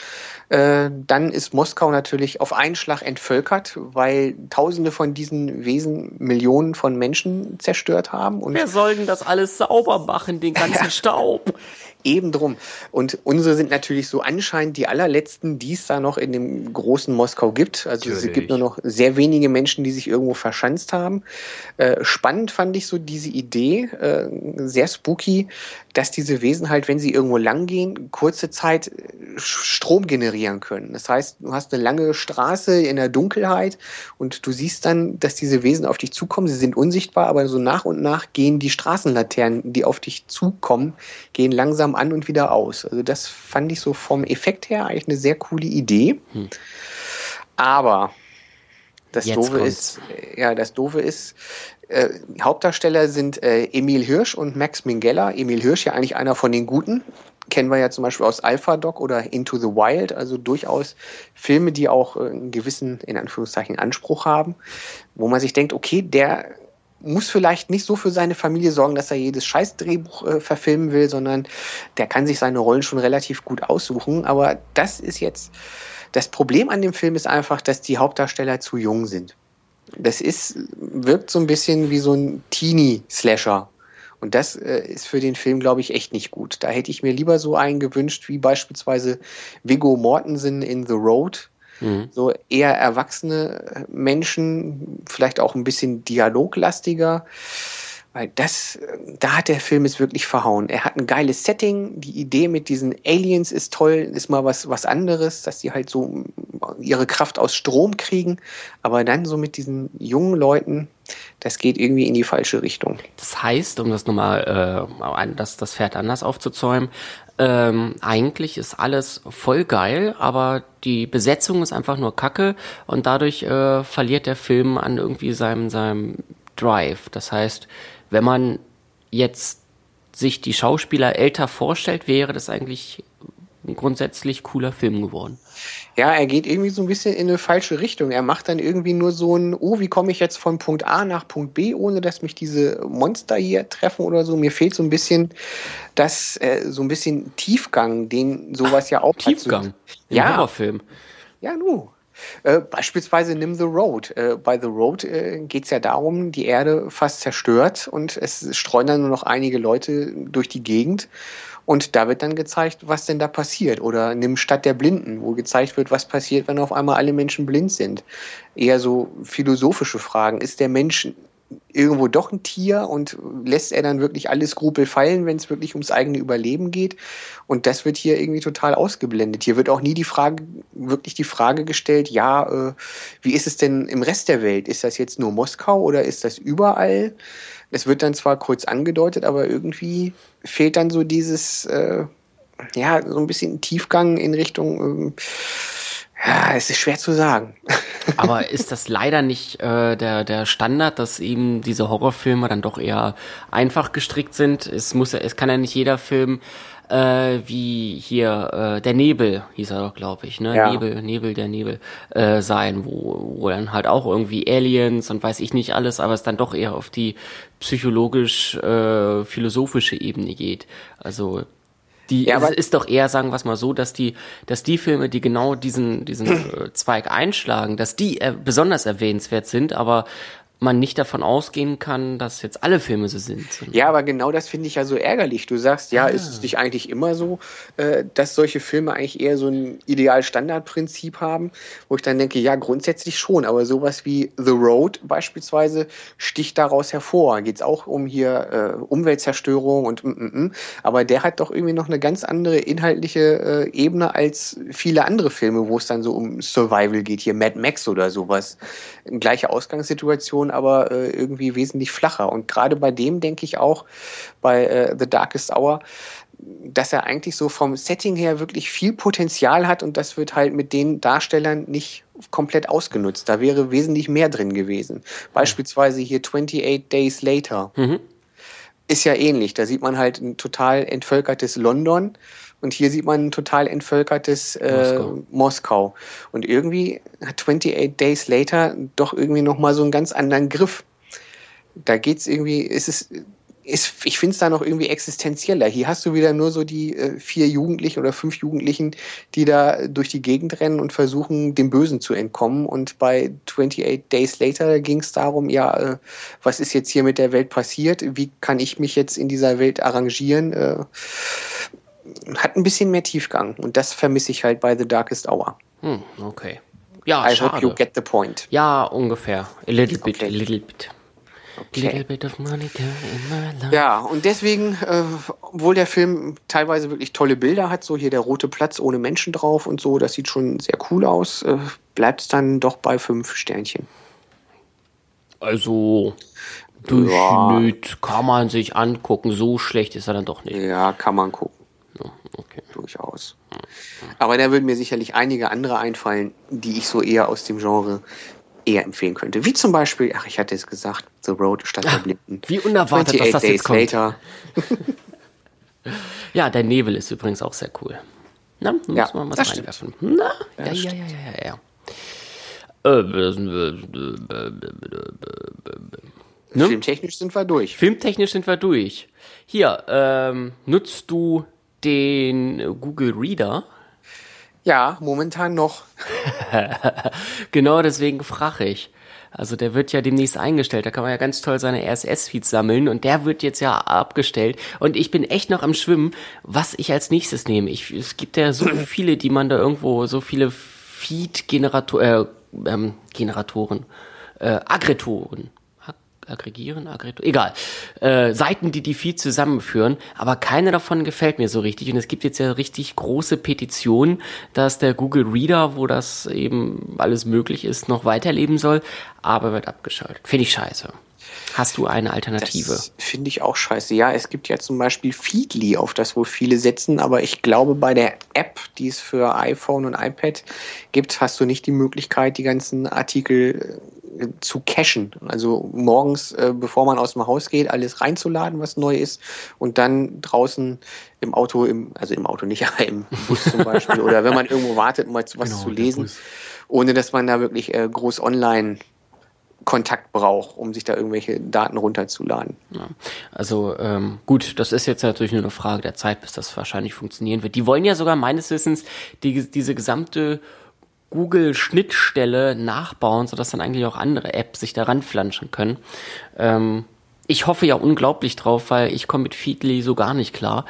Äh, dann ist Moskau natürlich auf einen Schlag entvölkert, weil Tausende von diesen Wesen Millionen von Menschen zerstört haben. Und Wer soll denn das alles sauber machen, den ganzen Staub? Eben drum. Und unsere sind natürlich so anscheinend die allerletzten, die es da noch in dem großen Moskau gibt. Also natürlich. es gibt nur noch sehr wenige Menschen, die sich irgendwo verschanzt haben. Äh, spannend fand ich so diese Idee, äh, sehr spooky, dass diese Wesen halt, wenn sie irgendwo lang gehen, kurze Zeit Strom generieren können. Das heißt, du hast eine lange Straße in der Dunkelheit und du siehst dann, dass diese Wesen auf dich zukommen. Sie sind unsichtbar, aber so nach und nach gehen die Straßenlaternen, die auf dich zukommen, gehen langsam an und wieder aus. Also das fand ich so vom Effekt her eigentlich eine sehr coole Idee. Hm. Aber das Jetzt Doofe kommt's. ist, ja, das Doofe ist, äh, Hauptdarsteller sind äh, Emil Hirsch und Max Minghella. Emil Hirsch ja eigentlich einer von den Guten. Kennen wir ja zum Beispiel aus Alpha Dog oder Into the Wild, also durchaus Filme, die auch äh, einen gewissen, in Anführungszeichen, Anspruch haben, wo man sich denkt, okay, der muss vielleicht nicht so für seine Familie sorgen, dass er jedes Scheißdrehbuch äh, verfilmen will, sondern der kann sich seine Rollen schon relativ gut aussuchen. Aber das ist jetzt, das Problem an dem Film ist einfach, dass die Hauptdarsteller zu jung sind. Das ist, wirkt so ein bisschen wie so ein Teenie-Slasher. Und das äh, ist für den Film, glaube ich, echt nicht gut. Da hätte ich mir lieber so einen gewünscht, wie beispielsweise Viggo Mortensen in The Road. Mhm. So eher erwachsene Menschen, vielleicht auch ein bisschen dialoglastiger. Weil das, da hat der Film es wirklich verhauen. Er hat ein geiles Setting, die Idee mit diesen Aliens ist toll, ist mal was, was anderes, dass die halt so ihre Kraft aus Strom kriegen. Aber dann so mit diesen jungen Leuten, das geht irgendwie in die falsche Richtung. Das heißt, um das nochmal, äh, das, das Pferd anders aufzuzäumen, ähm, eigentlich ist alles voll geil, aber die Besetzung ist einfach nur Kacke und dadurch äh, verliert der Film an irgendwie seinem, seinem Drive. Das heißt, wenn man jetzt sich die Schauspieler älter vorstellt, wäre das eigentlich ein grundsätzlich cooler Film geworden. Ja, er geht irgendwie so ein bisschen in eine falsche Richtung. Er macht dann irgendwie nur so ein, oh, wie komme ich jetzt von Punkt A nach Punkt B, ohne dass mich diese Monster hier treffen oder so. Mir fehlt so ein bisschen das, äh, so ein bisschen Tiefgang, den sowas ja auch Tiefgang? Hat. So, ja. Horrorfilm. Ja, nu. Äh, beispielsweise Nimm the Road. Äh, bei The Road äh, geht es ja darum, die Erde fast zerstört und es streuen dann nur noch einige Leute durch die Gegend. Und da wird dann gezeigt, was denn da passiert. Oder Nimm Stadt der Blinden, wo gezeigt wird, was passiert, wenn auf einmal alle Menschen blind sind. Eher so philosophische Fragen. Ist der Mensch irgendwo doch ein Tier und lässt er dann wirklich alle Skrupel fallen, wenn es wirklich ums eigene Überleben geht. Und das wird hier irgendwie total ausgeblendet. Hier wird auch nie die Frage, wirklich die Frage gestellt, ja, äh, wie ist es denn im Rest der Welt? Ist das jetzt nur Moskau oder ist das überall? Es wird dann zwar kurz angedeutet, aber irgendwie fehlt dann so dieses, äh, ja, so ein bisschen Tiefgang in Richtung, äh, ja, es ist schwer zu sagen. Aber ist das leider nicht äh, der, der Standard, dass eben diese Horrorfilme dann doch eher einfach gestrickt sind? Es muss es kann ja nicht jeder Film äh, wie hier äh, der Nebel hieß er doch, glaube ich, ne? Ja. Nebel, Nebel, der Nebel äh, sein, wo, wo dann halt auch irgendwie Aliens und weiß ich nicht alles, aber es dann doch eher auf die psychologisch äh, philosophische Ebene geht. Also die ja, ist, ist doch eher, sagen wir es mal so, dass die, dass die Filme, die genau diesen, diesen äh, Zweig einschlagen, dass die äh, besonders erwähnenswert sind, aber man nicht davon ausgehen kann, dass jetzt alle Filme so sind. Ja, aber genau das finde ich ja so ärgerlich. Du sagst, ja, ah. ist es nicht eigentlich immer so, äh, dass solche Filme eigentlich eher so ein Ideal-Standard-Prinzip haben, wo ich dann denke, ja, grundsätzlich schon, aber sowas wie The Road beispielsweise sticht daraus hervor. Geht es auch um hier äh, Umweltzerstörung und mm, mm, mm, aber der hat doch irgendwie noch eine ganz andere inhaltliche äh, Ebene als viele andere Filme, wo es dann so um Survival geht, hier Mad Max oder sowas. Gleiche Ausgangssituation Situation aber äh, irgendwie wesentlich flacher. Und gerade bei dem denke ich auch, bei äh, The Darkest Hour, dass er eigentlich so vom Setting her wirklich viel Potenzial hat und das wird halt mit den Darstellern nicht komplett ausgenutzt. Da wäre wesentlich mehr drin gewesen. Beispielsweise hier 28 Days Later. Mhm ist ja ähnlich. Da sieht man halt ein total entvölkertes London und hier sieht man ein total entvölkertes äh, Moskau. Moskau. Und irgendwie hat 28 Days Later doch irgendwie nochmal so einen ganz anderen Griff. Da geht's irgendwie, ist es ist, ich finde es da noch irgendwie existenzieller. Hier hast du wieder nur so die äh, vier Jugendlichen oder fünf Jugendlichen, die da durch die Gegend rennen und versuchen, dem Bösen zu entkommen. Und bei 28 Days Later ging es darum, ja, äh, was ist jetzt hier mit der Welt passiert? Wie kann ich mich jetzt in dieser Welt arrangieren? Äh, hat ein bisschen mehr Tiefgang. Und das vermisse ich halt bei The Darkest Hour. Hm, okay. Ja, I schade. hope you get the point. Ja, ungefähr. A little bit, Okay. a little bit. Okay. Little bit of girl in my life. Ja, und deswegen, äh, obwohl der Film teilweise wirklich tolle Bilder hat, so hier der rote Platz ohne Menschen drauf und so, das sieht schon sehr cool aus, äh, bleibt es dann doch bei fünf Sternchen. Also, Durchschnitt kann man sich angucken. So schlecht ist er dann doch nicht. Ja, kann man gucken, Ja, okay. durchaus. Aber da würden mir sicherlich einige andere einfallen, die ich so eher aus dem Genre eher empfehlen könnte. Wie zum Beispiel, ach, ich hatte es gesagt, The Road statt der Blinden. Wie unerwartet, dass 28 das Days jetzt kommt. Later. Ja, der Nebel ist übrigens auch sehr cool. Na, da Ja, muss man was reinwerfen. Na, ja, ja, ja, ja, ja, ja. Äh, Ne? Filmtechnisch sind wir durch. Filmtechnisch sind wir durch. Hier, ähm, nutzt du den Google Reader? Ja, momentan noch. Genau deswegen frage ich. Also der wird ja demnächst eingestellt. Da kann man ja ganz toll seine RSS-Feeds sammeln und der wird jetzt ja abgestellt. Und ich bin echt noch am Schwimmen, was ich als nächstes nehme. Ich, es gibt ja so viele, die man da irgendwo, so viele Feed-Generatoren, äh, ähm, Generatoren, äh, Aggregatoren. Ag- Aggregieren, Aggregator, egal. Äh, Seiten, die die Feed zusammenführen, aber keine davon gefällt mir so richtig. Und es gibt jetzt ja richtig große Petitionen, dass der Google Reader, wo das eben alles möglich ist, noch weiterleben soll, aber wird abgeschaltet. Finde ich scheiße. Hast du eine Alternative? Finde ich auch scheiße. Ja, es gibt ja zum Beispiel Feedly, auf das wohl viele setzen, aber ich glaube, bei der App, die es für iPhone und iPad gibt, hast du nicht die Möglichkeit, die ganzen Artikel äh, zu cachen. Also morgens, äh, bevor man aus dem Haus geht, alles reinzuladen, was neu ist, und dann draußen im Auto, im, also im Auto nicht, aber im Bus zum Beispiel, oder wenn man irgendwo wartet, mal was Genau, zu lesen, ohne dass man da wirklich äh, groß online Kontakt braucht, um sich da irgendwelche Daten runterzuladen. Ja. Also ähm, gut, das ist jetzt natürlich nur eine Frage der Zeit, bis das wahrscheinlich funktionieren wird. Die wollen ja sogar meines Wissens die, diese gesamte Google-Schnittstelle nachbauen, sodass dann eigentlich auch andere Apps sich daran flanschen können. Ähm, ich hoffe ja unglaublich drauf, weil ich komme mit Feedly so gar nicht klar.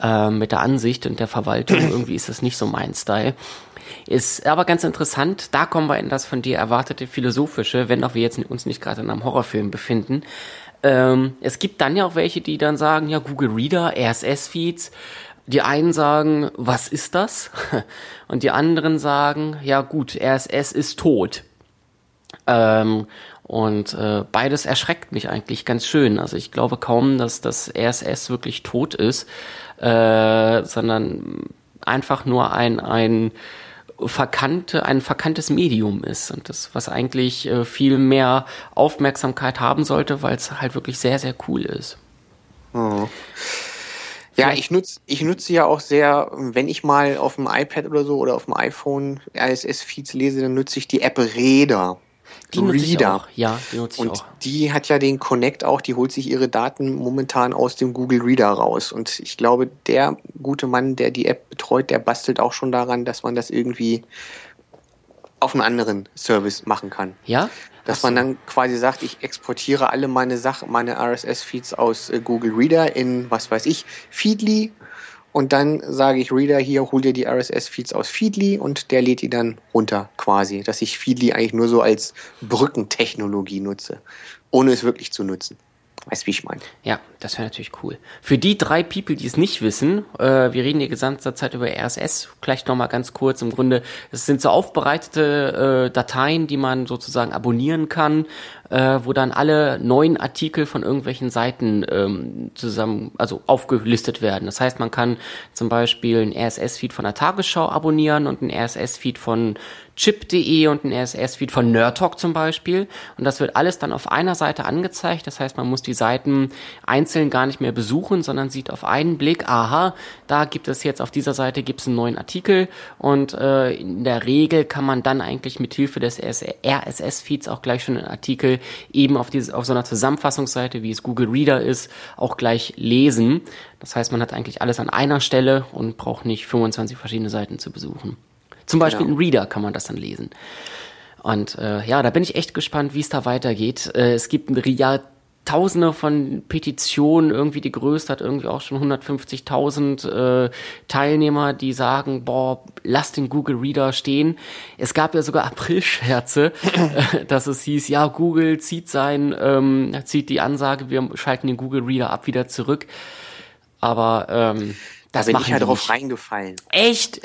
Ähm, mit der Ansicht und der Verwaltung. Irgendwie ist das nicht so mein Style. Ist aber ganz interessant, da kommen wir in das von dir erwartete philosophische, wenn auch wir jetzt uns nicht gerade in einem Horrorfilm befinden. Ähm, es gibt dann ja auch welche, die dann sagen, ja, Google Reader, RSS-Feeds. Die einen sagen, was ist das? Und die anderen sagen, ja gut, RSS ist tot. Ähm, und äh, beides erschreckt mich eigentlich ganz schön. Also ich glaube kaum, dass das RSS wirklich tot ist, äh, sondern einfach nur ein, ein verkannte, ein verkanntes Medium ist und das, was eigentlich äh, viel mehr Aufmerksamkeit haben sollte, weil es halt wirklich sehr, sehr cool ist. Ja, ich nutze ich nutze ja auch sehr, wenn ich mal auf dem iPad oder so oder auf dem iPhone RSS-Feeds lese, dann nutze ich die App Reader. Die nutze ich auch. Ja, die nutze ich Und auch. die hat ja den Connect auch, die holt sich ihre Daten momentan aus dem Google Reader raus. Und ich glaube, der gute Mann, der die App betreut, der bastelt auch schon daran, dass man das irgendwie auf einen anderen Service machen kann. Ja? Dass man dann quasi sagt, ich exportiere alle meine Sachen, meine RSS-Feeds aus äh, Google Reader in, was weiß ich, Feedly. Und dann sage ich Reader hier, hol dir die RSS-Feeds aus Feedly und der lädt die dann runter quasi. Dass ich Feedly eigentlich nur so als Brückentechnologie nutze, ohne es wirklich zu nutzen. Weißt wie ich meine? Ja, das wäre natürlich cool. Für die drei People, die es nicht wissen, äh, wir reden die gesamte Zeit über RSS, vielleicht nochmal ganz kurz. Im Grunde, es sind so aufbereitete äh, Dateien, die man sozusagen abonnieren kann, äh, wo dann alle neuen Artikel von irgendwelchen Seiten ähm, zusammen, also aufgelistet werden. Das heißt, man kann zum Beispiel ein RSS-Feed von der Tagesschau abonnieren und ein RSS-Feed von chip.de und ein RSS-Feed von Nerdtalk zum Beispiel. Und das wird alles dann auf einer Seite angezeigt. Das heißt, man muss die Seiten einzeln gar nicht mehr besuchen, sondern sieht auf einen Blick, aha, da gibt es jetzt auf dieser Seite gibt es einen neuen Artikel und äh, in der Regel kann man dann eigentlich mit Hilfe des RSS-Feeds auch gleich schon einen Artikel eben auf, diese, auf so einer Zusammenfassungsseite, wie es Google Reader ist, auch gleich lesen. Das heißt, man hat eigentlich alles an einer Stelle und braucht nicht 25 verschiedene Seiten zu besuchen. Zum Beispiel genau. in Reader kann man das dann lesen. Und äh, ja, da bin ich echt gespannt, wie es da weitergeht. Äh, es gibt ein ja, Tausende von Petitionen, irgendwie die größte hat irgendwie auch schon 150.000 äh, Teilnehmer, die sagen, boah, lass den Google Reader stehen. Es gab ja sogar Aprilscherze, äh, dass es hieß, ja, Google zieht sein, ähm, zieht die Ansage, wir schalten den Google Reader ab wieder zurück. Aber ähm, das da bin ich ja drauf reingefallen. Echt?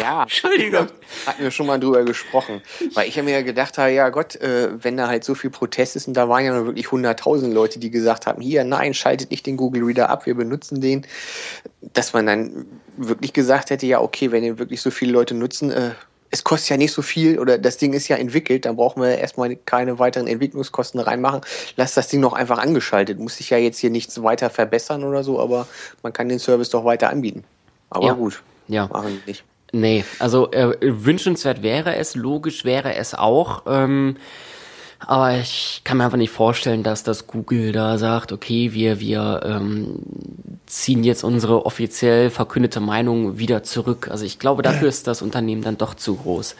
Ja. Entschuldigung. Hatten wir schon mal drüber gesprochen. Weil ich ja mir gedacht habe, ja Gott, äh, wenn da halt so viel Protest ist und da waren ja nur wirklich hunderttausend Leute, die gesagt haben, hier, nein, schaltet nicht den Google Reader ab, wir benutzen den. Dass man dann wirklich gesagt hätte, ja, okay, wenn den wirklich so viele Leute nutzen, äh, es kostet ja nicht so viel oder das Ding ist ja entwickelt, dann brauchen wir erstmal keine weiteren Entwicklungskosten reinmachen. Lass das Ding noch einfach angeschaltet. Muss sich ja jetzt hier nichts weiter verbessern oder so, aber man kann den Service doch weiter anbieten. Aber ja. gut, ja. machen nicht. Nee, also äh, wünschenswert wäre es, logisch wäre es auch. Ähm, aber ich kann mir einfach nicht vorstellen, dass das Google da sagt, okay, wir, wir ähm, ziehen jetzt unsere offiziell verkündete Meinung wieder zurück. Also ich glaube, dafür ist das Unternehmen dann doch zu groß.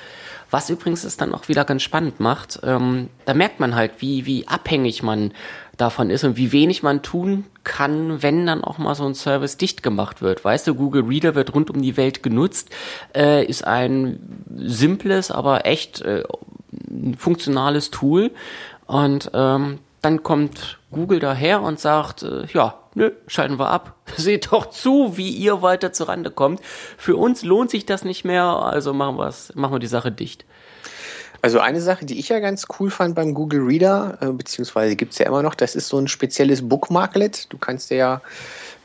Was übrigens es dann auch wieder ganz spannend macht, ähm, da merkt man halt, wie, wie abhängig man davon ist und wie wenig man tun kann, wenn dann auch mal so ein Service dicht gemacht wird. Weißt du, Google Reader wird rund um die Welt genutzt, äh, ist ein simples, aber echt äh, funktionales Tool. Und ähm, dann kommt Google daher und sagt, äh, ja, nö, schalten wir ab. Seht doch zu, wie ihr weiter zurande kommt. Für uns lohnt sich das nicht mehr, also machen, wir's, machen wir die Sache dicht. Also eine Sache, die ich ja ganz cool fand beim Google Reader, äh, beziehungsweise gibt's ja immer noch, das ist so ein spezielles Bookmarklet. Du kannst ja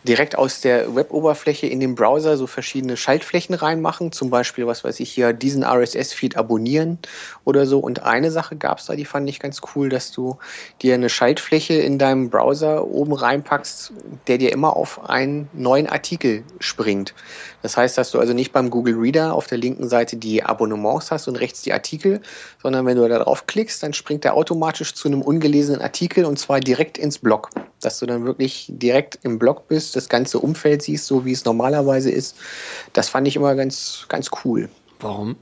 direkt aus der Web-Oberfläche in den Browser so verschiedene Schaltflächen reinmachen, zum Beispiel, was weiß ich hier, diesen RSS-Feed abonnieren oder so. Und eine Sache gab es da, die fand ich ganz cool, dass du dir eine Schaltfläche in deinem Browser oben reinpackst, der dir immer auf einen neuen Artikel springt. Das heißt, dass du also nicht beim Google Reader auf der linken Seite die Abonnements hast und rechts die Artikel, sondern wenn du da drauf klickst, dann springt er automatisch zu einem ungelesenen Artikel und zwar direkt ins Blog. Dass du dann wirklich direkt im Blog bist, das ganze Umfeld siehst, so wie es normalerweise ist. Das fand ich immer ganz, ganz cool. Warum?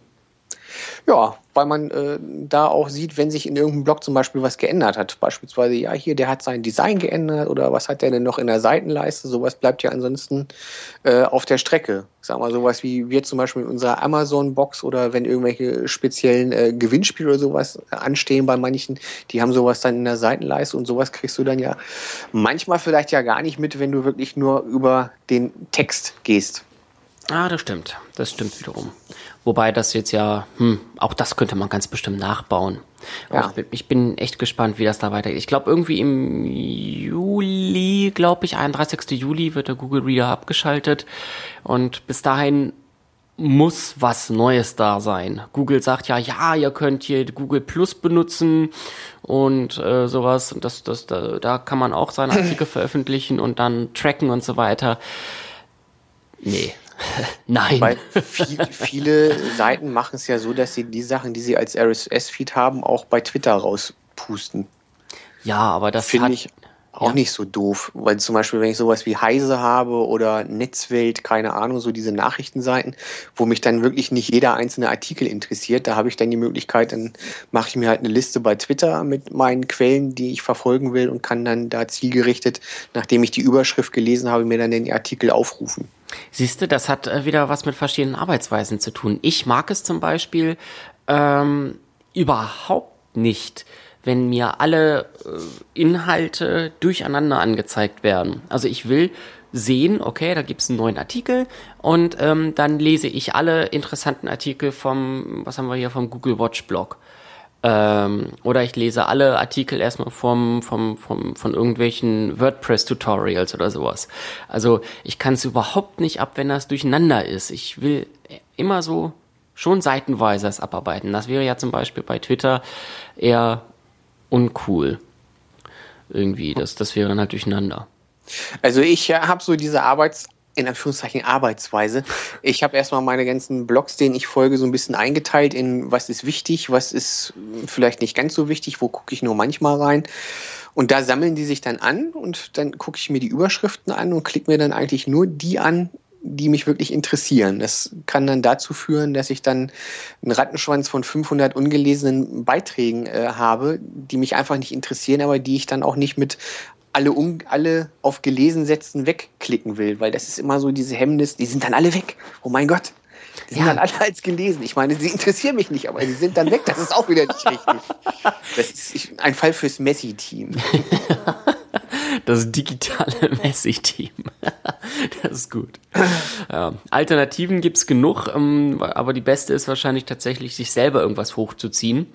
Ja, weil man äh, da auch sieht, wenn sich in irgendeinem Blog zum Beispiel was geändert hat. Beispielsweise, ja, hier, der hat sein Design geändert oder was hat der denn noch in der Seitenleiste? Sowas bleibt ja ansonsten äh, auf der Strecke. Ich sag mal, sowas wie wir zum Beispiel in unserer Amazon-Box oder wenn irgendwelche speziellen äh, Gewinnspiele oder sowas anstehen bei manchen, die haben sowas dann in der Seitenleiste und sowas kriegst du dann ja manchmal vielleicht ja gar nicht mit, wenn du wirklich nur über den Text gehst. Ah, das stimmt. Das stimmt wiederum. Wobei das jetzt ja, hm, auch das könnte man ganz bestimmt nachbauen. Ja. Ich, ich, bin echt gespannt, wie das da weitergeht. Ich glaube, irgendwie im Juli, glaube ich, 31. Juli wird der Google Reader abgeschaltet. Und bis dahin muss was Neues da sein. Google sagt ja, ja, ihr könnt hier Google Plus benutzen und äh, sowas. Und das, das, da, da kann man auch seine Artikel veröffentlichen und dann tracken und so weiter. Nee, Nein. Weil viel, viele Seiten machen es ja so, dass sie die Sachen, die sie als RSS-Feed haben, auch bei Twitter rauspusten. Ja, aber das finde ich auch ja. nicht so doof, weil zum Beispiel, wenn ich sowas wie Heise habe oder Netzwelt, keine Ahnung, so diese Nachrichtenseiten, wo mich dann wirklich nicht jeder einzelne Artikel interessiert, da habe ich dann die Möglichkeit, dann mache ich mir halt eine Liste bei Twitter mit meinen Quellen, die ich verfolgen will und kann dann da zielgerichtet, nachdem ich die Überschrift gelesen habe, mir dann den Artikel aufrufen. Siehst du, das hat äh, wieder was mit verschiedenen Arbeitsweisen zu tun. Ich mag es zum Beispiel ähm, überhaupt nicht, wenn mir alle äh, Inhalte durcheinander angezeigt werden. Also ich will sehen, okay, da gibt's einen neuen Artikel und ähm, dann lese ich alle interessanten Artikel vom, was haben wir hier, vom Google Watch Blog. Ähm, oder ich lese alle Artikel erstmal vom, vom, vom, von irgendwelchen WordPress-Tutorials oder sowas. Also ich kann es überhaupt nicht ab, wenn das durcheinander ist. Ich will immer so schon seitenweise es abarbeiten. Das wäre ja zum Beispiel bei Twitter eher uncool. Irgendwie, das, das wäre dann halt durcheinander. Also ich äh, habe so diese Arbeits in Anführungszeichen Arbeitsweise. Ich habe erstmal meine ganzen Blogs, denen ich folge, so ein bisschen eingeteilt in was ist wichtig, was ist vielleicht nicht ganz so wichtig, wo gucke ich nur manchmal rein. Und da sammeln die sich dann an und dann gucke ich mir die Überschriften an und klicke mir dann eigentlich nur die an, die mich wirklich interessieren. Das kann dann dazu führen, dass ich dann einen Rattenschwanz von 500 ungelesenen Beiträgen äh, habe, die mich einfach nicht interessieren, aber die ich dann auch nicht mit alle, um, alle auf gelesen setzen wegklicken will, weil das ist immer so diese Hemmnis, die sind dann alle weg. Oh mein Gott. Die sind ja. dann alle als gelesen. Ich meine, sie interessieren mich nicht, aber sie sind dann weg. Das ist auch wieder nicht richtig. Das ist ein Fall fürs Messi-Team. Das digitale Messi-Team. Das ist gut. Ja. Alternativen gibt's genug, ähm, aber die beste ist wahrscheinlich tatsächlich, sich selber irgendwas hochzuziehen.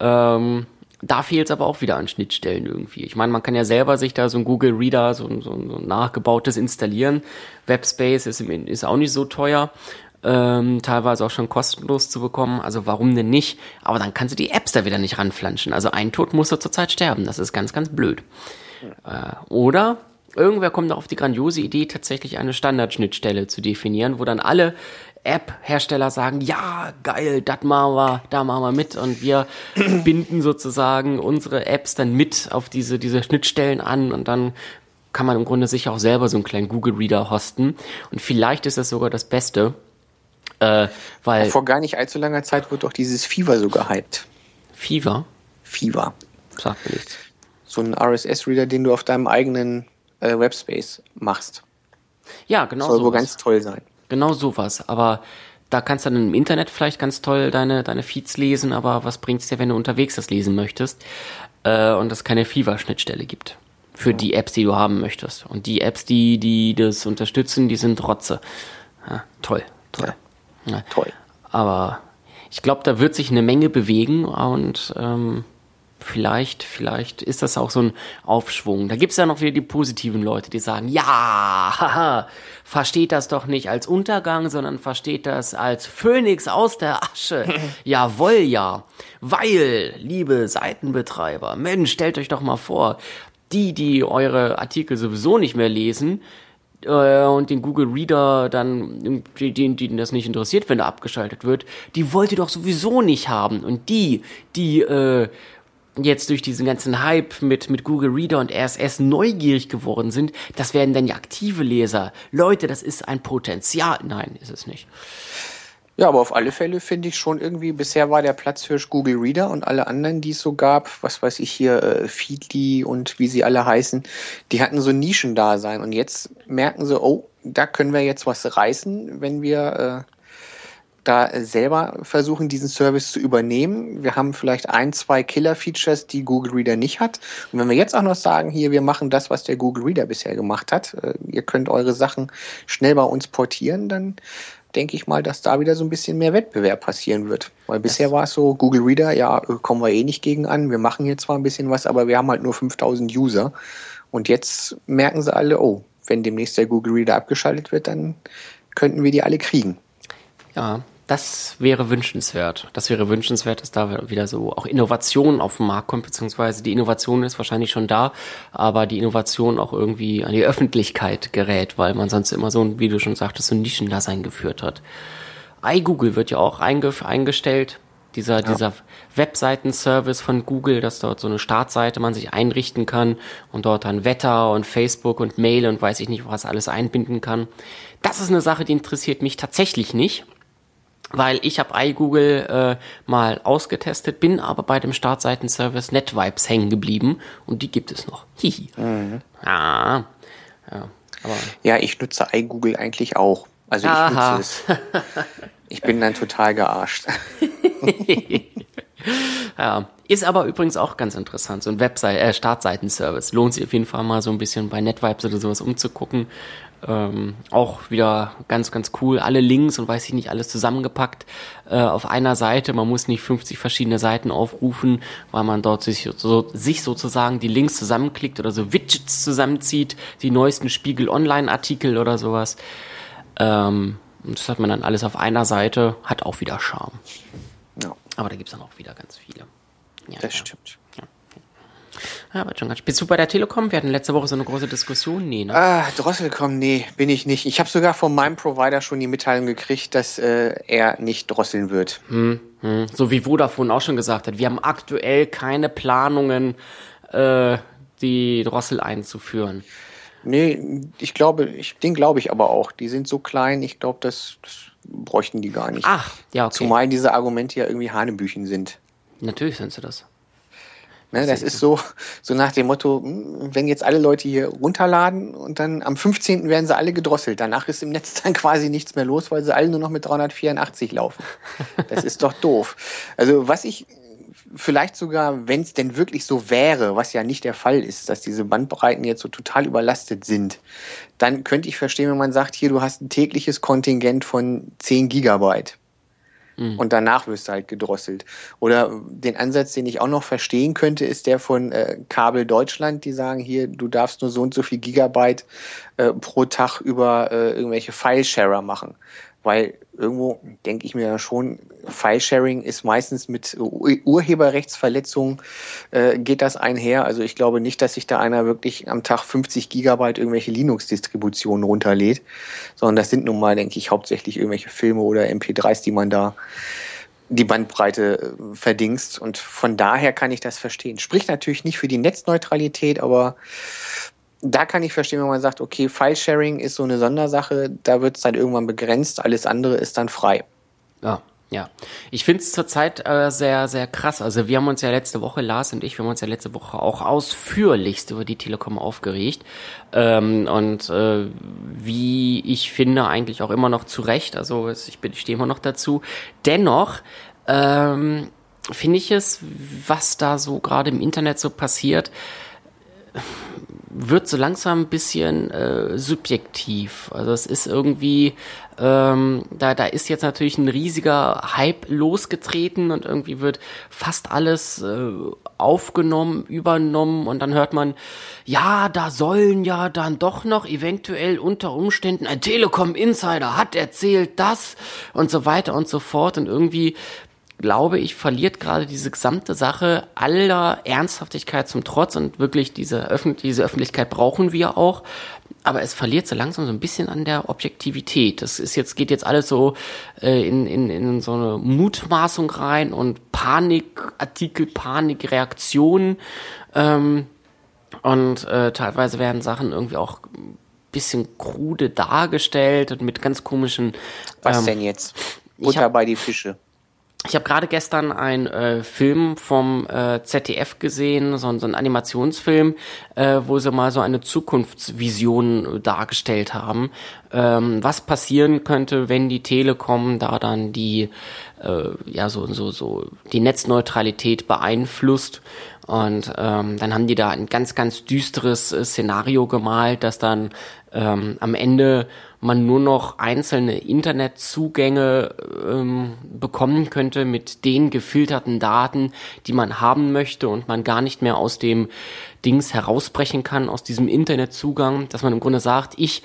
Ähm, da fehlt es aber auch wieder an Schnittstellen irgendwie. Ich meine, man kann ja selber sich da so ein Google Reader, so, so, so ein nachgebautes installieren. Webspace ist, ist auch nicht so teuer. Ähm, teilweise auch schon kostenlos zu bekommen. Also warum denn nicht? Aber dann kannst du die Apps da wieder nicht ranflanschen. Also ein Tod muss er zurzeit sterben. Das ist ganz, ganz blöd. Äh, oder irgendwer kommt auf die grandiose Idee, tatsächlich eine Standardschnittstelle zu definieren, wo dann alle App-Hersteller sagen, ja, geil, das machen wir, da machen wir mit und wir binden sozusagen unsere Apps dann mit auf diese, diese Schnittstellen an und dann kann man im Grunde sich auch selber so einen kleinen Google Reader hosten und vielleicht ist das sogar das Beste, äh, weil... Vor gar nicht allzu langer Zeit wird doch dieses Fever so gehypt. Fever? Fever. Sagt mir nichts. So ein RSS-Reader, den du auf deinem eigenen äh, Webspace machst. Ja, genau. Soll sowas. wohl ganz toll sein. Genau sowas. Aber da kannst du dann im Internet vielleicht ganz toll deine, deine Feeds lesen, aber was bringt's dir, wenn du unterwegs das lesen möchtest äh, und es keine Fever-Schnittstelle gibt für die Apps, die du haben möchtest. Und die Apps, die, die das unterstützen, die sind Rotze. Ja, toll, toll. Ja. Toll. Aber ich glaube, da wird sich eine Menge bewegen und ähm, vielleicht, vielleicht ist das auch so ein Aufschwung. Da gibt's ja noch wieder die positiven Leute, die sagen, ja, haha, versteht das doch nicht als Untergang, sondern versteht das als Phönix aus der Asche. Jawohl, ja. Weil, liebe Seitenbetreiber, Mensch, stellt euch doch mal vor, die, die eure Artikel sowieso nicht mehr lesen, äh, und den Google Reader dann, den, denen das nicht interessiert, wenn er abgeschaltet wird, die wollt ihr doch sowieso nicht haben. Und die, die äh, jetzt durch diesen ganzen Hype mit, mit Google Reader und RSS neugierig geworden sind, das werden dann ja aktive Leser. Leute, das ist ein Potenzial. Nein, ist es nicht. Ja, aber auf alle Fälle finde ich schon irgendwie, bisher war der Platzhirsch Google Reader und alle anderen, die es so gab, was weiß ich hier, äh, Feedly und wie sie alle heißen, die hatten so Nischendasein und jetzt merken sie, oh, da können wir jetzt was reißen, wenn wir äh, da selber versuchen, diesen Service zu übernehmen. Wir haben vielleicht ein, zwei Killer-Features, die Google Reader nicht hat. Und wenn wir jetzt auch noch sagen, hier, wir machen das, was der Google Reader bisher gemacht hat, äh, ihr könnt eure Sachen schnell bei uns portieren, dann denke ich mal, dass da wieder so ein bisschen mehr Wettbewerb passieren wird. Weil bisher war es so, Google Reader, ja, äh, kommen wir eh nicht gegen an. Wir machen hier zwar ein bisschen was, aber wir haben halt nur 5000 User. Und jetzt merken sie alle, oh, wenn demnächst der Google Reader abgeschaltet wird, dann könnten wir die alle kriegen. Ja, das wäre wünschenswert. Das wäre wünschenswert, dass da wieder so auch Innovation auf den Markt kommt, beziehungsweise die Innovation ist wahrscheinlich schon da, aber die Innovation auch irgendwie an die Öffentlichkeit gerät, weil man sonst immer so, wie du schon sagtest, so ein Nischendasein geführt hat. iGoogle wird ja auch eingestellt. Dieser, ja. dieser Webseitenservice von Google, dass dort so eine Startseite man sich einrichten kann und dort dann Wetter und Facebook und Mail und weiß ich nicht was alles einbinden kann. Das ist eine Sache, die interessiert mich tatsächlich nicht weil ich habe iGoogle äh, mal ausgetestet, bin aber bei dem Startseitenservice NetVibes hängen geblieben und die gibt es noch. Hihi. Mhm. Ah, ja, aber ja, ich nutze iGoogle eigentlich auch. Also ich Aha. nutze es. Ich bin dann total gearscht. Ja, ist aber übrigens auch ganz interessant, so ein Website, äh, Startseitenservice. Lohnt sich auf jeden Fall mal so ein bisschen bei NetVibes oder sowas umzugucken. Ähm, auch wieder ganz, ganz cool. Alle Links und weiß ich nicht, alles zusammengepackt äh, auf einer Seite. Man muss nicht 50 verschiedene Seiten aufrufen, weil man dort sich, so, sich sozusagen die Links zusammenklickt oder so Widgets zusammenzieht, die neuesten Spiegel Online-Artikel oder sowas. Ähm, das hat man dann alles auf einer Seite, hat auch wieder Charme. Ja. Aber da gibt es dann auch wieder ganz viele. Ja, das ja. stimmt. Ja, aber schon ganz. Bist du bei der Telekom? Wir hatten letzte Woche so eine große Diskussion. Nee, ne? Ah, Drosselkom, nee, bin ich nicht. Ich habe sogar von meinem Provider schon die Mitteilung gekriegt, dass äh, er nicht drosseln wird. Hm, hm. So wie Vodafone auch schon gesagt hat. Wir haben aktuell keine Planungen, äh, die Drossel einzuführen. Nee, ich glaube, ich, den glaube ich aber auch. Die sind so klein, ich glaube, das, das bräuchten die gar nicht. Ach, ja, okay. Zumal diese Argumente ja irgendwie Hanebüchen sind. Natürlich sind sie das. Ne, das ist so, so nach dem Motto, hm, wenn jetzt alle Leute hier runterladen und dann am 15. werden sie alle gedrosselt. Danach ist im Netz dann quasi nichts mehr los, weil sie alle nur noch mit 384 laufen. Das ist doch doof. Also was ich vielleicht sogar, wenn es denn wirklich so wäre, was ja nicht der Fall ist, dass diese Bandbreiten jetzt so total überlastet sind, dann könnte ich verstehen, wenn man sagt, hier, du hast ein tägliches Kontingent von 10 Gigabyte. Mhm. Und danach wirst du halt gedrosselt. Oder den Ansatz, den ich auch noch verstehen könnte, ist der von äh, Kabel Deutschland, die sagen hier, du darfst nur so und so viel Gigabyte äh, pro Tag über äh, irgendwelche File-Sharer machen weil irgendwo denke ich mir ja schon, File-Sharing ist meistens mit Urheberrechtsverletzungen äh, geht das einher. Also ich glaube nicht, dass sich da einer wirklich am Tag 50 Gigabyte irgendwelche Linux-Distributionen runterlädt, sondern das sind nun mal, denke ich, hauptsächlich irgendwelche Filme oder MP3s, die man da die Bandbreite äh, verdingst. Und von daher kann ich das verstehen. Spricht natürlich nicht für die Netzneutralität, aber da kann ich verstehen, wenn man sagt, okay, File-Sharing ist so eine Sondersache, da wird es dann irgendwann begrenzt, alles andere ist dann frei. Ja. Ja, ich finde es zurzeit äh, sehr, sehr krass. Also wir haben uns ja letzte Woche, Lars und ich, wir haben uns ja letzte Woche auch ausführlichst über die Telekom aufgeregt. Ähm, und äh, wie ich finde, eigentlich auch immer noch zu Recht. Also ich, ich stehe immer noch dazu. Dennoch ähm, finde ich es, was da so gerade im Internet so passiert, wird so langsam ein bisschen äh, subjektiv. Also es ist irgendwie, ähm, da, da ist jetzt natürlich ein riesiger Hype losgetreten und irgendwie wird fast alles äh, aufgenommen, übernommen und dann hört man, ja, da sollen ja dann doch noch eventuell unter Umständen ein Telekom-Insider hat erzählt das und so weiter und so fort und irgendwie glaube ich, verliert gerade diese gesamte Sache aller Ernsthaftigkeit zum Trotz und wirklich diese, Öffentlich diese Öffentlichkeit brauchen wir auch. Aber es verliert so langsam so ein bisschen an der Objektivität. Das ist jetzt, geht jetzt alles so äh, in, in, in so eine Mutmaßung rein und Panikartikel, Panikreaktionen. Ähm, und äh, teilweise werden Sachen irgendwie auch bisschen krude dargestellt und mit ganz komischen. Was ähm, denn jetzt? Butter hab, bei die Fische. Ich habe gerade gestern einen äh, Film vom äh, ZDF gesehen, so, so einen Animationsfilm, äh, wo sie mal so eine Zukunftsvision dargestellt haben, ähm, was passieren könnte, wenn die Telekom da dann die äh, ja so so so die Netzneutralität beeinflusst? Und ähm, dann haben die da ein ganz ganz düsteres äh, Szenario gemalt, dass dann ähm, am Ende man nur noch einzelne Internetzugänge ähm, bekommen könnte mit den gefilterten Daten, die man haben möchte und man gar nicht mehr aus dem Dings herausbrechen kann, aus diesem Internetzugang, dass man im Grunde sagt, ich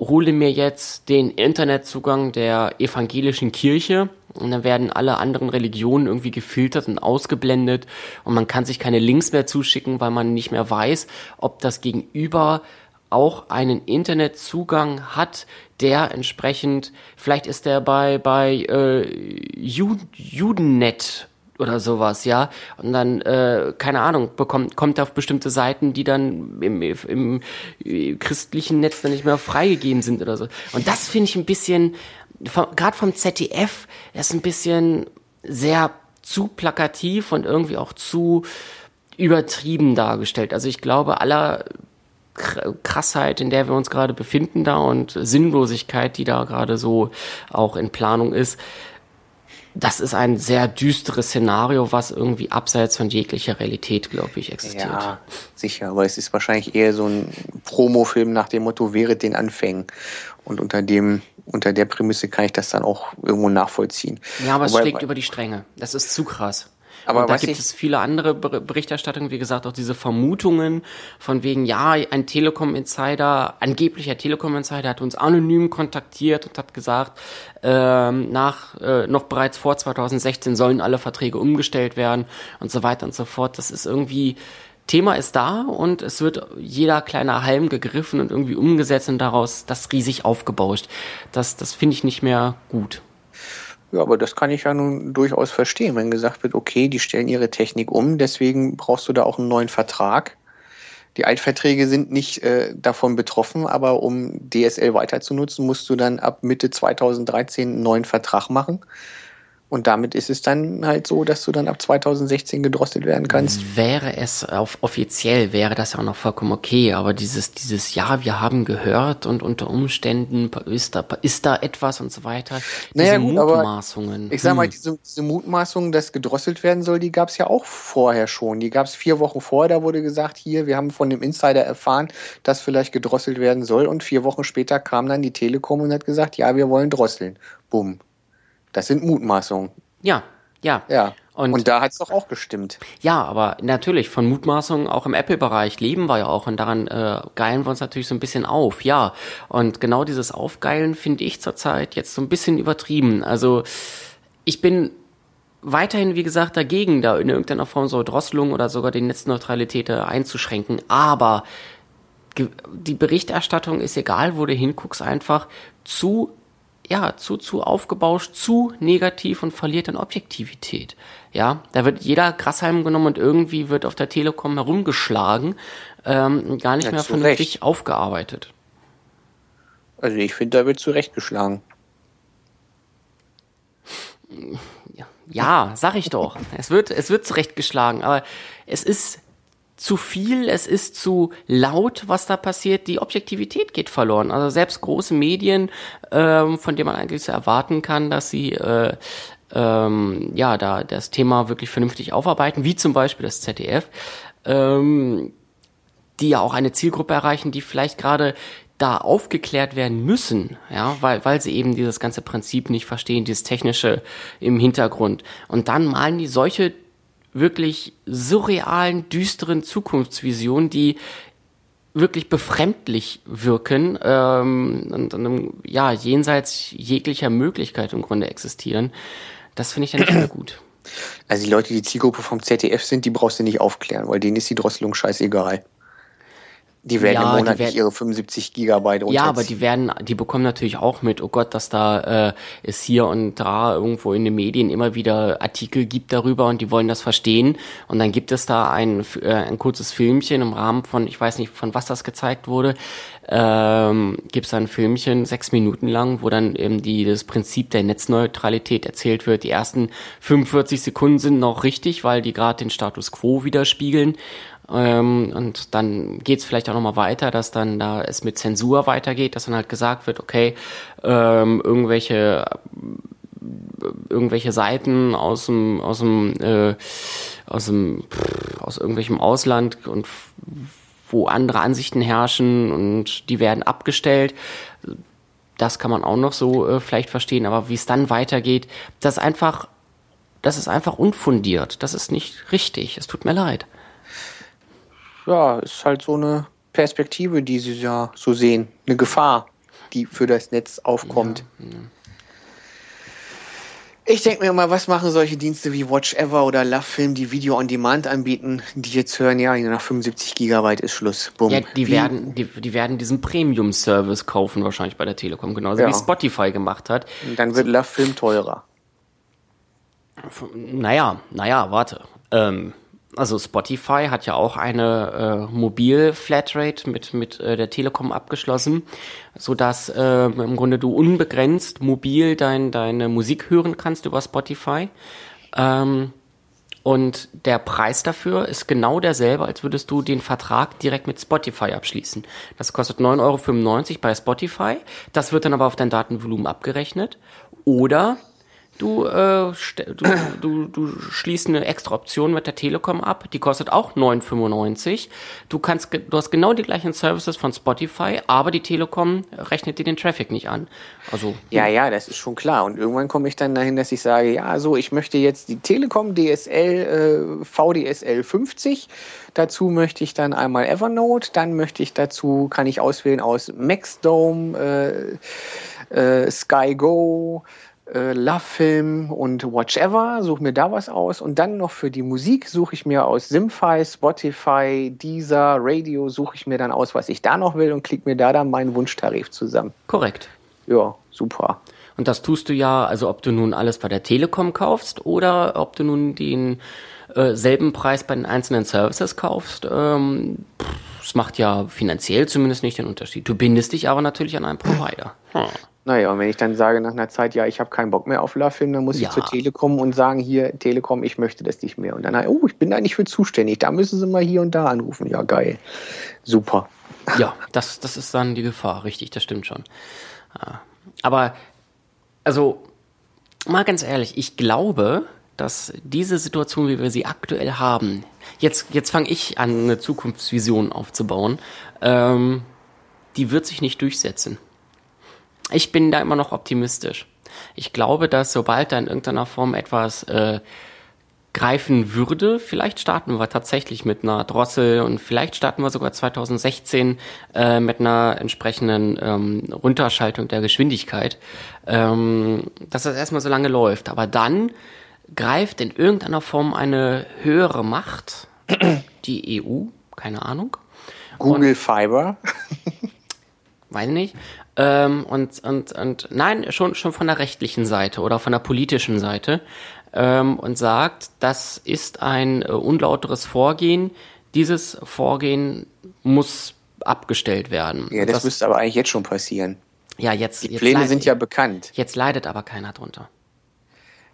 hole mir jetzt den Internetzugang der evangelischen Kirche und dann werden alle anderen Religionen irgendwie gefiltert und ausgeblendet und man kann sich keine Links mehr zuschicken, weil man nicht mehr weiß, ob das Gegenüber auch einen Internetzugang hat, der entsprechend, vielleicht ist der bei, bei äh, Judennet oder sowas, ja, und dann, äh, keine Ahnung, bekommt, kommt auf bestimmte Seiten, die dann im, im, im christlichen Netz dann nicht mehr freigegeben sind oder so. Und das finde ich ein bisschen, gerade vom ZDF, das ist ein bisschen sehr zu plakativ und irgendwie auch zu übertrieben dargestellt. Also ich glaube, aller Krassheit, in der wir uns gerade befinden da und Sinnlosigkeit, die da gerade so auch in Planung ist, das ist ein sehr düsteres Szenario, was irgendwie abseits von jeglicher Realität, glaube ich, existiert. Ja, sicher, aber es ist wahrscheinlich eher so ein Promofilm nach dem Motto, während den Anfängen. Und unter dem, unter der Prämisse kann ich das dann auch irgendwo nachvollziehen. Ja, aber Wobei, es schlägt über die Stränge. Das ist zu krass. Aber da gibt es viele andere Berichterstattungen, wie gesagt, auch diese Vermutungen von wegen, ja, ein Telekom-Insider, angeblicher Telekom-Insider hat uns anonym kontaktiert und hat gesagt, ähm, nach äh, noch bereits vor 2016 sollen alle Verträge umgestellt werden und so weiter und so fort. Das ist irgendwie Thema ist da und es wird jeder kleine Halm gegriffen und irgendwie umgesetzt und daraus das riesig aufgebauscht. Das, das finde ich nicht mehr gut. Ja, aber das kann ich ja nun durchaus verstehen, wenn gesagt wird, okay, die stellen ihre Technik um, deswegen brauchst du da auch einen neuen Vertrag. Die Altverträge sind nicht äh, davon betroffen, aber um DSL weiter zu nutzen, musst du dann ab Mitte 2013 einen neuen Vertrag machen. Und damit ist es dann halt so, dass du dann ab 2016 gedrosselt werden kannst. Wäre es auf offiziell, wäre das ja auch noch vollkommen okay, aber dieses, dieses, ja, wir haben gehört und unter Umständen ist da, ist da etwas und so weiter. Diese naja, gut, Mutmaßungen. ich sag mal, hm. diese, diese Mutmaßungen, dass gedrosselt werden soll, die gab es ja auch vorher schon. Die gab es vier Wochen vorher, da wurde gesagt, hier, wir haben von dem Insider erfahren, dass vielleicht gedrosselt werden soll. Und vier Wochen später kam dann die Telekom und hat gesagt, ja, wir wollen drosseln. Bumm. Das sind Mutmaßungen. Ja, ja. Ja. Und, und da hat es doch auch gestimmt. Ja, aber natürlich, von Mutmaßungen auch im Apple-Bereich leben wir ja auch und daran äh, geilen wir uns natürlich so ein bisschen auf, ja. Und genau dieses Aufgeilen finde ich zurzeit jetzt so ein bisschen übertrieben. Also ich bin weiterhin, wie gesagt, dagegen, da in irgendeiner Form so Drosselung oder sogar die Netzneutralität einzuschränken. Aber die Berichterstattung ist egal, wo du hinguckst, einfach zu ja, zu, zu aufgebauscht, zu negativ und verliert an Objektivität. Ja, da wird jeder Grashalm genommen und irgendwie wird auf der Telekom herumgeschlagen, ähm, gar nicht ja, mehr vernünftig Recht. aufgearbeitet. Also ich finde, da wird zurechtgeschlagen. Ja, ja, sag ich doch. es wird, es wird zurechtgeschlagen, aber es ist zu viel, es ist zu laut, was da passiert, die Objektivität geht verloren. Also selbst große Medien, ähm, von denen man eigentlich so erwarten kann, dass sie äh, ähm, ja da das Thema wirklich vernünftig aufarbeiten, wie zum Beispiel das ZDF, ähm, die ja auch eine Zielgruppe erreichen, die vielleicht gerade da aufgeklärt werden müssen, ja, weil, weil sie eben dieses ganze Prinzip nicht verstehen, dieses Technische im Hintergrund. Und dann malen die solche wirklich surrealen, düsteren Zukunftsvisionen, die wirklich befremdlich wirken ähm, und, und ja jenseits jeglicher Möglichkeit im Grunde existieren. Das finde ich dann nicht mehr gut. Also die Leute, die Zielgruppe vom ZDF sind, die brauchst du nicht aufklären, weil denen ist die Drosselung scheißegal. Die werden ja, im Monat werden, ihre 75 Gigabyte Ja, aber die werden, die bekommen natürlich auch mit, oh Gott, dass da äh, es hier und da irgendwo in den Medien immer wieder Artikel gibt darüber und die wollen das verstehen. Und dann gibt es da ein, äh, ein kurzes Filmchen im Rahmen von, ich weiß nicht, von was das gezeigt wurde, ähm, gibt es ein Filmchen, sechs Minuten lang, wo dann eben die, das Prinzip der Netzneutralität erzählt wird. Die ersten 45 Sekunden sind noch richtig, weil die gerade den Status quo widerspiegeln. Ähm, und dann geht's vielleicht auch nochmal weiter, dass dann da es mit Zensur weitergeht, dass dann halt gesagt wird, okay, ähm, irgendwelche irgendwelche Seiten aus dem aus dem äh, aus dem pff, aus irgendwelchem Ausland und wo andere Ansichten herrschen und die werden abgestellt. Das kann man auch noch so äh, vielleicht verstehen, aber wie es dann weitergeht, das ist einfach das ist einfach unfundiert. Das ist nicht richtig. Es tut mir leid ja, ist halt so eine Perspektive, die sie ja so sehen. Eine Gefahr, die für das Netz aufkommt. Ja, ja. Ich denke mir immer, was machen solche Dienste wie Watch Ever oder Love Film, die Video on Demand anbieten, die jetzt hören, ja, nach 75 Gigabyte ist Schluss. Bumm. Ja, die werden, die, die werden diesen Premium-Service kaufen, wahrscheinlich bei der Telekom, genauso ja. wie Spotify gemacht hat. Und dann wird Love Film teurer. Naja, naja, warte. Ähm, also Spotify hat ja auch eine äh, Mobil-Flatrate mit, mit äh, der Telekom abgeschlossen, so dass äh, im Grunde du unbegrenzt mobil dein, deine Musik hören kannst über Spotify. Ähm, und der Preis dafür ist genau derselbe, als würdest du den Vertrag direkt mit Spotify abschließen. Das kostet 9,95 Euro bei Spotify. Das wird dann aber auf dein Datenvolumen abgerechnet. Oder Du, äh, du, du, du schließt eine extra Option mit der Telekom ab, die kostet auch 9,95. Du kannst, du hast genau die gleichen Services von Spotify, aber die Telekom rechnet dir den Traffic nicht an. Also ja, ja, das ist schon klar. Und irgendwann komme ich dann dahin, dass ich sage, ja, so, ich möchte jetzt die Telekom DSL äh, VDSL 50. Dazu möchte ich dann einmal Evernote, dann möchte ich dazu, kann ich auswählen aus Maxdome, äh, äh, Sky äh, Love Film und Watchever, suche mir da was aus und dann noch für die Musik suche ich mir aus Simfy, Spotify, Deezer, Radio, suche ich mir dann aus, was ich da noch will und klicke mir da dann meinen Wunschtarif zusammen. Korrekt. Ja, super. Und das tust du ja, also ob du nun alles bei der Telekom kaufst oder ob du nun den äh, selben Preis bei den einzelnen Services kaufst, ähm, das macht ja finanziell zumindest nicht den Unterschied. Du bindest dich aber natürlich an einen Provider. Hm. Naja, und wenn ich dann sage nach einer Zeit, ja, ich habe keinen Bock mehr auf Lafin, dann muss ja. ich zur Telekom und sagen, hier, Telekom, ich möchte das nicht mehr. Und dann, oh, ich bin da nicht für zuständig, da müssen sie mal hier und da anrufen. Ja, geil. Super. Ja, das, das ist dann die Gefahr, richtig, das stimmt schon. Aber, also, mal ganz ehrlich, ich glaube, dass diese Situation, wie wir sie aktuell haben, jetzt, jetzt fange ich an, eine Zukunftsvision aufzubauen, ähm, die wird sich nicht durchsetzen. Ich bin da immer noch optimistisch. Ich glaube, dass sobald da in irgendeiner Form etwas äh, greifen würde, vielleicht starten wir tatsächlich mit einer Drossel und vielleicht starten wir sogar 2016 äh, mit einer entsprechenden ähm, Runterschaltung der Geschwindigkeit, ähm, dass das erstmal so lange läuft. Aber dann greift in irgendeiner Form eine höhere Macht, die EU, keine Ahnung. Google und, Fiber. weiß nicht. Ähm, und, und, und nein, schon, schon von der rechtlichen Seite oder von der politischen Seite ähm, und sagt, das ist ein äh, unlauteres Vorgehen. Dieses Vorgehen muss abgestellt werden. Ja, das, das müsste aber eigentlich jetzt schon passieren. Ja, jetzt. Die jetzt Pläne sind ja bekannt. Jetzt leidet aber keiner drunter.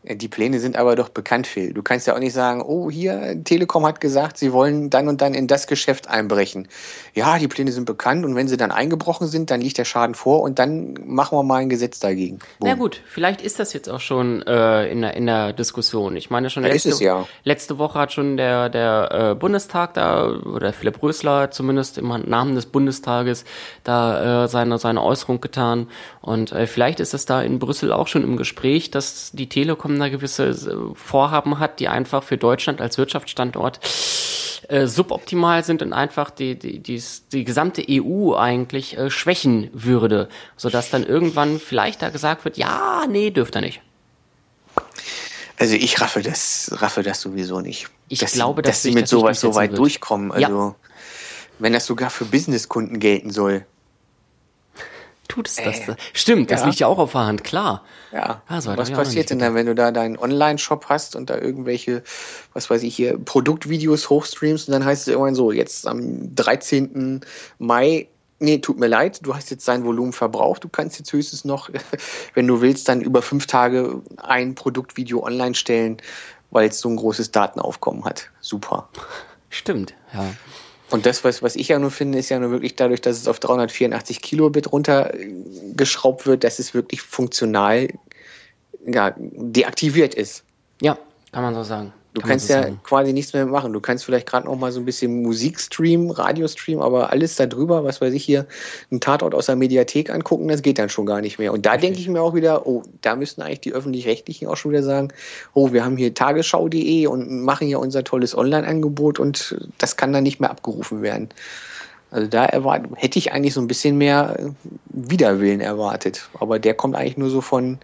Die Pläne sind aber doch bekannt, Phil. Du kannst ja auch nicht sagen, oh, hier, Telekom hat gesagt, sie wollen dann und dann in das Geschäft einbrechen. Ja, die Pläne sind bekannt und wenn sie dann eingebrochen sind, dann liegt der Schaden vor und dann machen wir mal ein Gesetz dagegen. Boom. Na gut, vielleicht ist das jetzt auch schon äh, in, der, in der Diskussion. Ich meine schon, letzte, es, ja. letzte Woche hat schon der, der äh, Bundestag da, oder Philipp Rösler zumindest im Namen des Bundestages, da äh, seine, seine Äußerung getan. Und äh, vielleicht ist es da in Brüssel auch schon im Gespräch, dass die Telekom da gewisse äh, Vorhaben hat, die einfach für Deutschland als Wirtschaftsstandort äh, suboptimal sind und einfach die, die, die, die gesamte EU eigentlich äh, schwächen würde, sodass dann irgendwann vielleicht da gesagt wird, ja, nee, dürft ihr nicht. Also ich raffe das, raffe das sowieso nicht. Ich dass glaube, dass, dass sie mit sowas so weit wird. durchkommen. Also ja. wenn das sogar für Businesskunden gelten soll tut es das. Äh, Stimmt, das ja. liegt ja auch auf der Hand, klar. Ja. Also, was passiert denn dann, wenn du da deinen Online-Shop hast und da irgendwelche, was weiß ich hier, Produktvideos hochstreamst und dann heißt es irgendwann so, jetzt am 13. Mai Nee, tut mir leid, du hast jetzt dein Volumen verbraucht. Du kannst jetzt höchstens noch, wenn du willst, dann über fünf Tage ein Produktvideo online stellen, weil es so ein großes Datenaufkommen hat. Super. Stimmt, ja. Und das, was, was ich ja nur finde, ist ja nur wirklich dadurch, dass es auf 384 Kilobit runtergeschraubt wird, dass es wirklich funktional ja, deaktiviert ist. Ja, kann man so sagen. Du kann kannst so ja sagen. quasi nichts mehr machen. Du kannst vielleicht gerade noch mal so ein bisschen Musik streamen, Radio streamen, aber alles da drüber, was weiß ich hier, einen Tatort aus der Mediathek angucken, das geht dann schon gar nicht mehr. Und da denke ich mir auch wieder, oh, da müssten eigentlich die Öffentlich-Rechtlichen auch schon wieder sagen, oh, wir haben hier tagesschau.de und machen hier unser tolles Online-Angebot und das kann dann nicht mehr abgerufen werden. Also da erwart hätte ich eigentlich so ein bisschen mehr Widerwillen erwartet. Aber der kommt eigentlich nur so von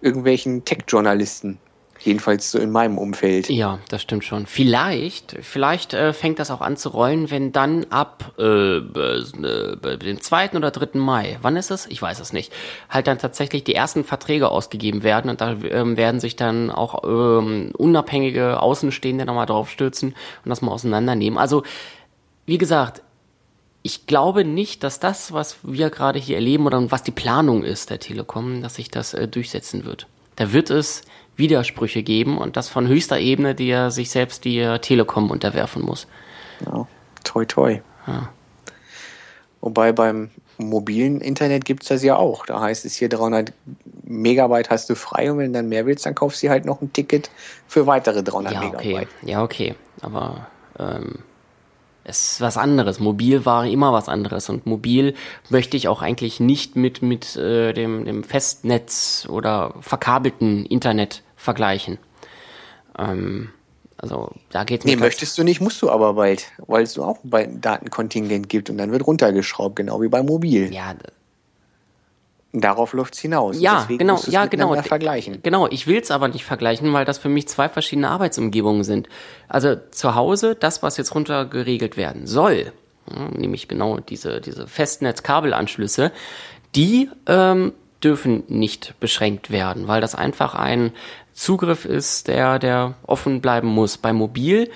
irgendwelchen Tech-Journalisten. Jedenfalls so in meinem Umfeld. Ja, das stimmt schon. Vielleicht, vielleicht äh, fängt das auch an zu rollen, wenn dann ab äh, äh, dem zweiten oder dritten Mai, wann ist es? Ich weiß es nicht, halt dann tatsächlich die ersten Verträge ausgegeben werden und da ähm, werden sich dann auch ähm, unabhängige Außenstehende nochmal draufstürzen und das mal auseinandernehmen. Also, wie gesagt, ich glaube nicht, dass das, was wir gerade hier erleben oder was die Planung ist der Telekom, dass sich das äh, durchsetzen wird. Da wird es Widersprüche geben und das von höchster Ebene, die er sich selbst die Telekom unterwerfen muss. Ja, toi toi. Ja. Wobei beim mobilen Internet gibt es das ja auch. Da heißt es hier 300 Megabyte hast du frei und wenn du dann mehr willst, dann kaufst du halt noch ein Ticket für weitere 300 ja, Megabyte. Okay. Ja, okay. Aber ähm, es ist was anderes. Mobil war immer was anderes und mobil möchte ich auch eigentlich nicht mit, mit äh, dem, dem Festnetz oder verkabelten Internet vergleichen. Ähm, also da geht Nee, möchtest du nicht, musst du aber bald, weil es auch ein Datenkontingent gibt und dann wird runtergeschraubt, genau wie beim Mobil. Ja, Darauf läuft es hinaus. Ja, genau, ja, genau. Vergleichen. Genau, ich will es aber nicht vergleichen, weil das für mich zwei verschiedene Arbeitsumgebungen sind. Also zu Hause, das, was jetzt runtergeregelt werden soll, nämlich genau diese, diese Festnetzkabelanschlüsse, die ähm, dürfen nicht beschränkt werden, weil das einfach ein Zugriff ist, der, der offen bleiben muss. Bei Mobil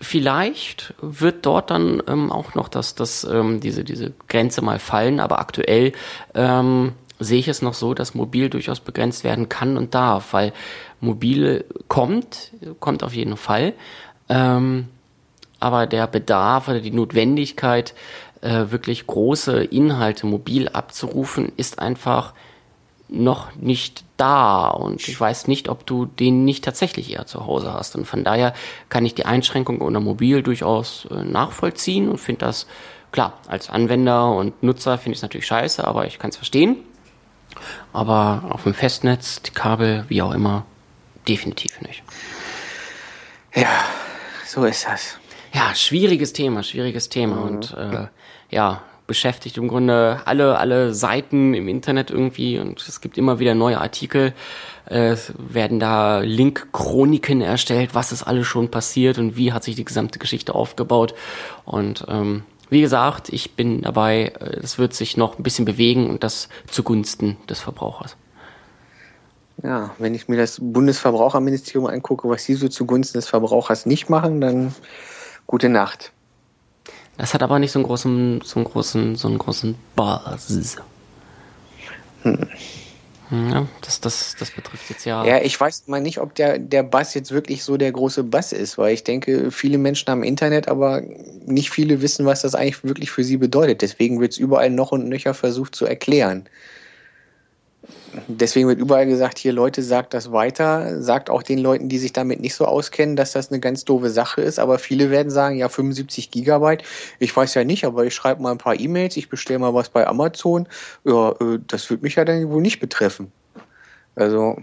vielleicht wird dort dann ähm, auch noch das, das, ähm, diese, diese Grenze mal fallen, aber aktuell ähm, sehe ich es noch so, dass mobil durchaus begrenzt werden kann und darf, weil mobil kommt, kommt auf jeden Fall, ähm, aber der Bedarf oder die Notwendigkeit, äh, wirklich große Inhalte mobil abzurufen, ist einfach noch nicht da und ich weiß nicht, ob du den nicht tatsächlich eher zu Hause hast. Und von daher kann ich die Einschränkung unter Mobil durchaus äh, nachvollziehen und finde das, klar, als Anwender und Nutzer finde ich es natürlich scheiße, aber ich kann es verstehen. Aber auf dem Festnetz, die Kabel, wie auch immer, definitiv nicht. Ja, so ist das. Ja, schwieriges Thema, schwieriges Thema. Mhm. Und äh, ja, beschäftigt im Grunde alle, alle Seiten im Internet irgendwie und es gibt immer wieder neue Artikel. Es werden da Link-Chroniken erstellt, was ist alles schon passiert und wie hat sich die gesamte Geschichte aufgebaut. Und ähm, wie gesagt, ich bin dabei, es wird sich noch ein bisschen bewegen und das zugunsten des Verbrauchers. Ja, wenn ich mir das Bundesverbraucherministerium angucke, was sie so zugunsten des Verbrauchers nicht machen, dann gute Nacht. Das hat aber nicht so einen großen, so einen großen, so einen großen Basis. Hm. Ja, das, das, das betrifft jetzt ja. Ja, ich weiß mal nicht, ob der, der Bass jetzt wirklich so der große Bass ist, weil ich denke, viele Menschen haben Internet, aber nicht viele wissen, was das eigentlich wirklich für sie bedeutet. Deswegen wird es überall noch und nöcher versucht zu erklären deswegen wird überall gesagt, hier Leute, sagt das weiter, sagt auch den Leuten, die sich damit nicht so auskennen, dass das eine ganz doofe Sache ist, aber viele werden sagen, ja, 75 Gigabyte, ich weiß ja nicht, aber ich schreibe mal ein paar E-Mails, ich bestelle mal was bei Amazon, ja, äh, das wird mich ja dann wohl nicht betreffen. Also,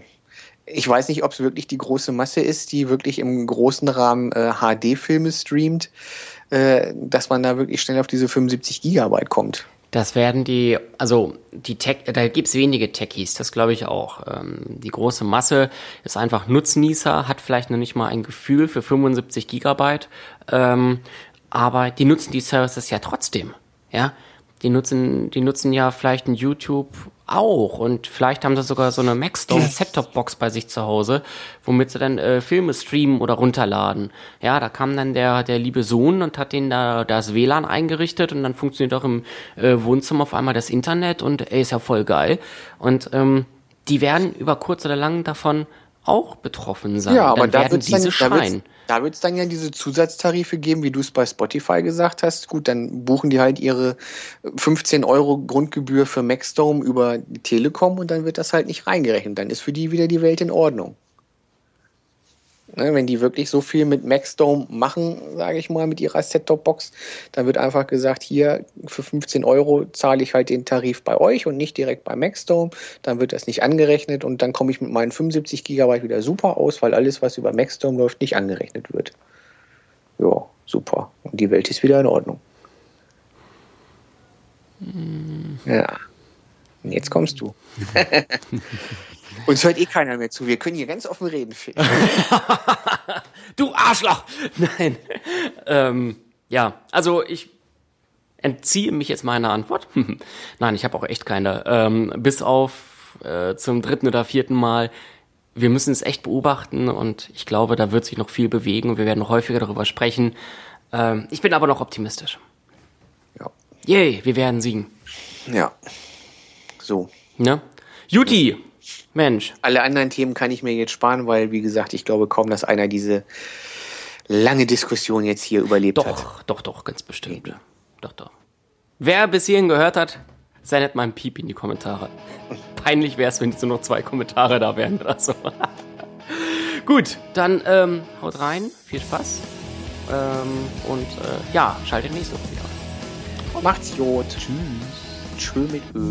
ich weiß nicht, ob es wirklich die große Masse ist, die wirklich im großen Rahmen äh, HD-Filme streamt, äh, dass man da wirklich schnell auf diese 75 Gigabyte kommt. Das werden die, also die Tech, da gibt's wenige Techies, das glaube ich auch. Ähm, die große Masse ist einfach Nutznießer, hat vielleicht noch nicht mal ein Gefühl für 75 Gigabyte, ähm, aber die nutzen die Services ja trotzdem. Ja, die nutzen, die nutzen ja vielleicht ein YouTube auch und vielleicht haben sie sogar so eine Maxdome Set-Top-Box bei sich zu Hause, womit sie dann äh, Filme streamen oder runterladen. Ja, da kam dann der der liebe Sohn und hat den da das WLAN eingerichtet und dann funktioniert auch im äh, Wohnzimmer auf einmal das Internet und ey, ist ja voll geil und ähm, die werden über kurz oder lang davon auch betroffen sein. Ja, aber dann da wird diese dann, schreien. Da wird es dann ja diese Zusatztarife geben, wie du es bei Spotify gesagt hast. Gut, dann buchen die halt ihre 15 Euro Grundgebühr für Maxdome über die Telekom und dann wird das halt nicht reingerechnet. Dann ist für die wieder die Welt in Ordnung. Ne, wenn die wirklich so viel mit Maxdome machen, sage ich mal, mit ihrer Set-Top-Box, dann wird einfach gesagt, hier für 15 Euro zahle ich halt den Tarif bei euch und nicht direkt bei Maxdome. Dann wird das nicht angerechnet und dann komme ich mit meinen 75 Gigabyte wieder super aus, weil alles, was über Maxdome läuft, nicht angerechnet wird. Ja, super. Und die Welt ist wieder in Ordnung. Mhm. Ja. Jetzt kommst du. Uns hört eh keiner mehr zu. Wir können hier ganz offen reden. du Arschloch! Nein. Ähm, ja, also ich entziehe mich jetzt meiner Antwort. Nein, ich habe auch echt keine. Ähm, bis auf äh, zum dritten oder vierten Mal. Wir müssen es echt beobachten und ich glaube, da wird sich noch viel bewegen und wir werden noch häufiger darüber sprechen. Ähm, ich bin aber noch optimistisch. Ja. Yay, wir werden siegen. Ja. So. Ne? Juti, Mensch. Alle anderen Themen kann ich mir jetzt sparen, weil, wie gesagt, ich glaube kaum, dass einer diese lange Diskussion jetzt hier überlebt doch, hat. Doch, doch, doch, ganz bestimmt. Okay. Doch, doch. Wer bis hierhin gehört hat, sendet mal ein Piep in die Kommentare. Peinlich wäre es, wenn jetzt nur noch zwei Kommentare da wären oder so. Gut, dann ähm, haut rein, viel Spaß. Ähm, und äh, ja, schaltet nächste Woche wieder. Macht's Jod. Tschüss. Tschö mit Öl.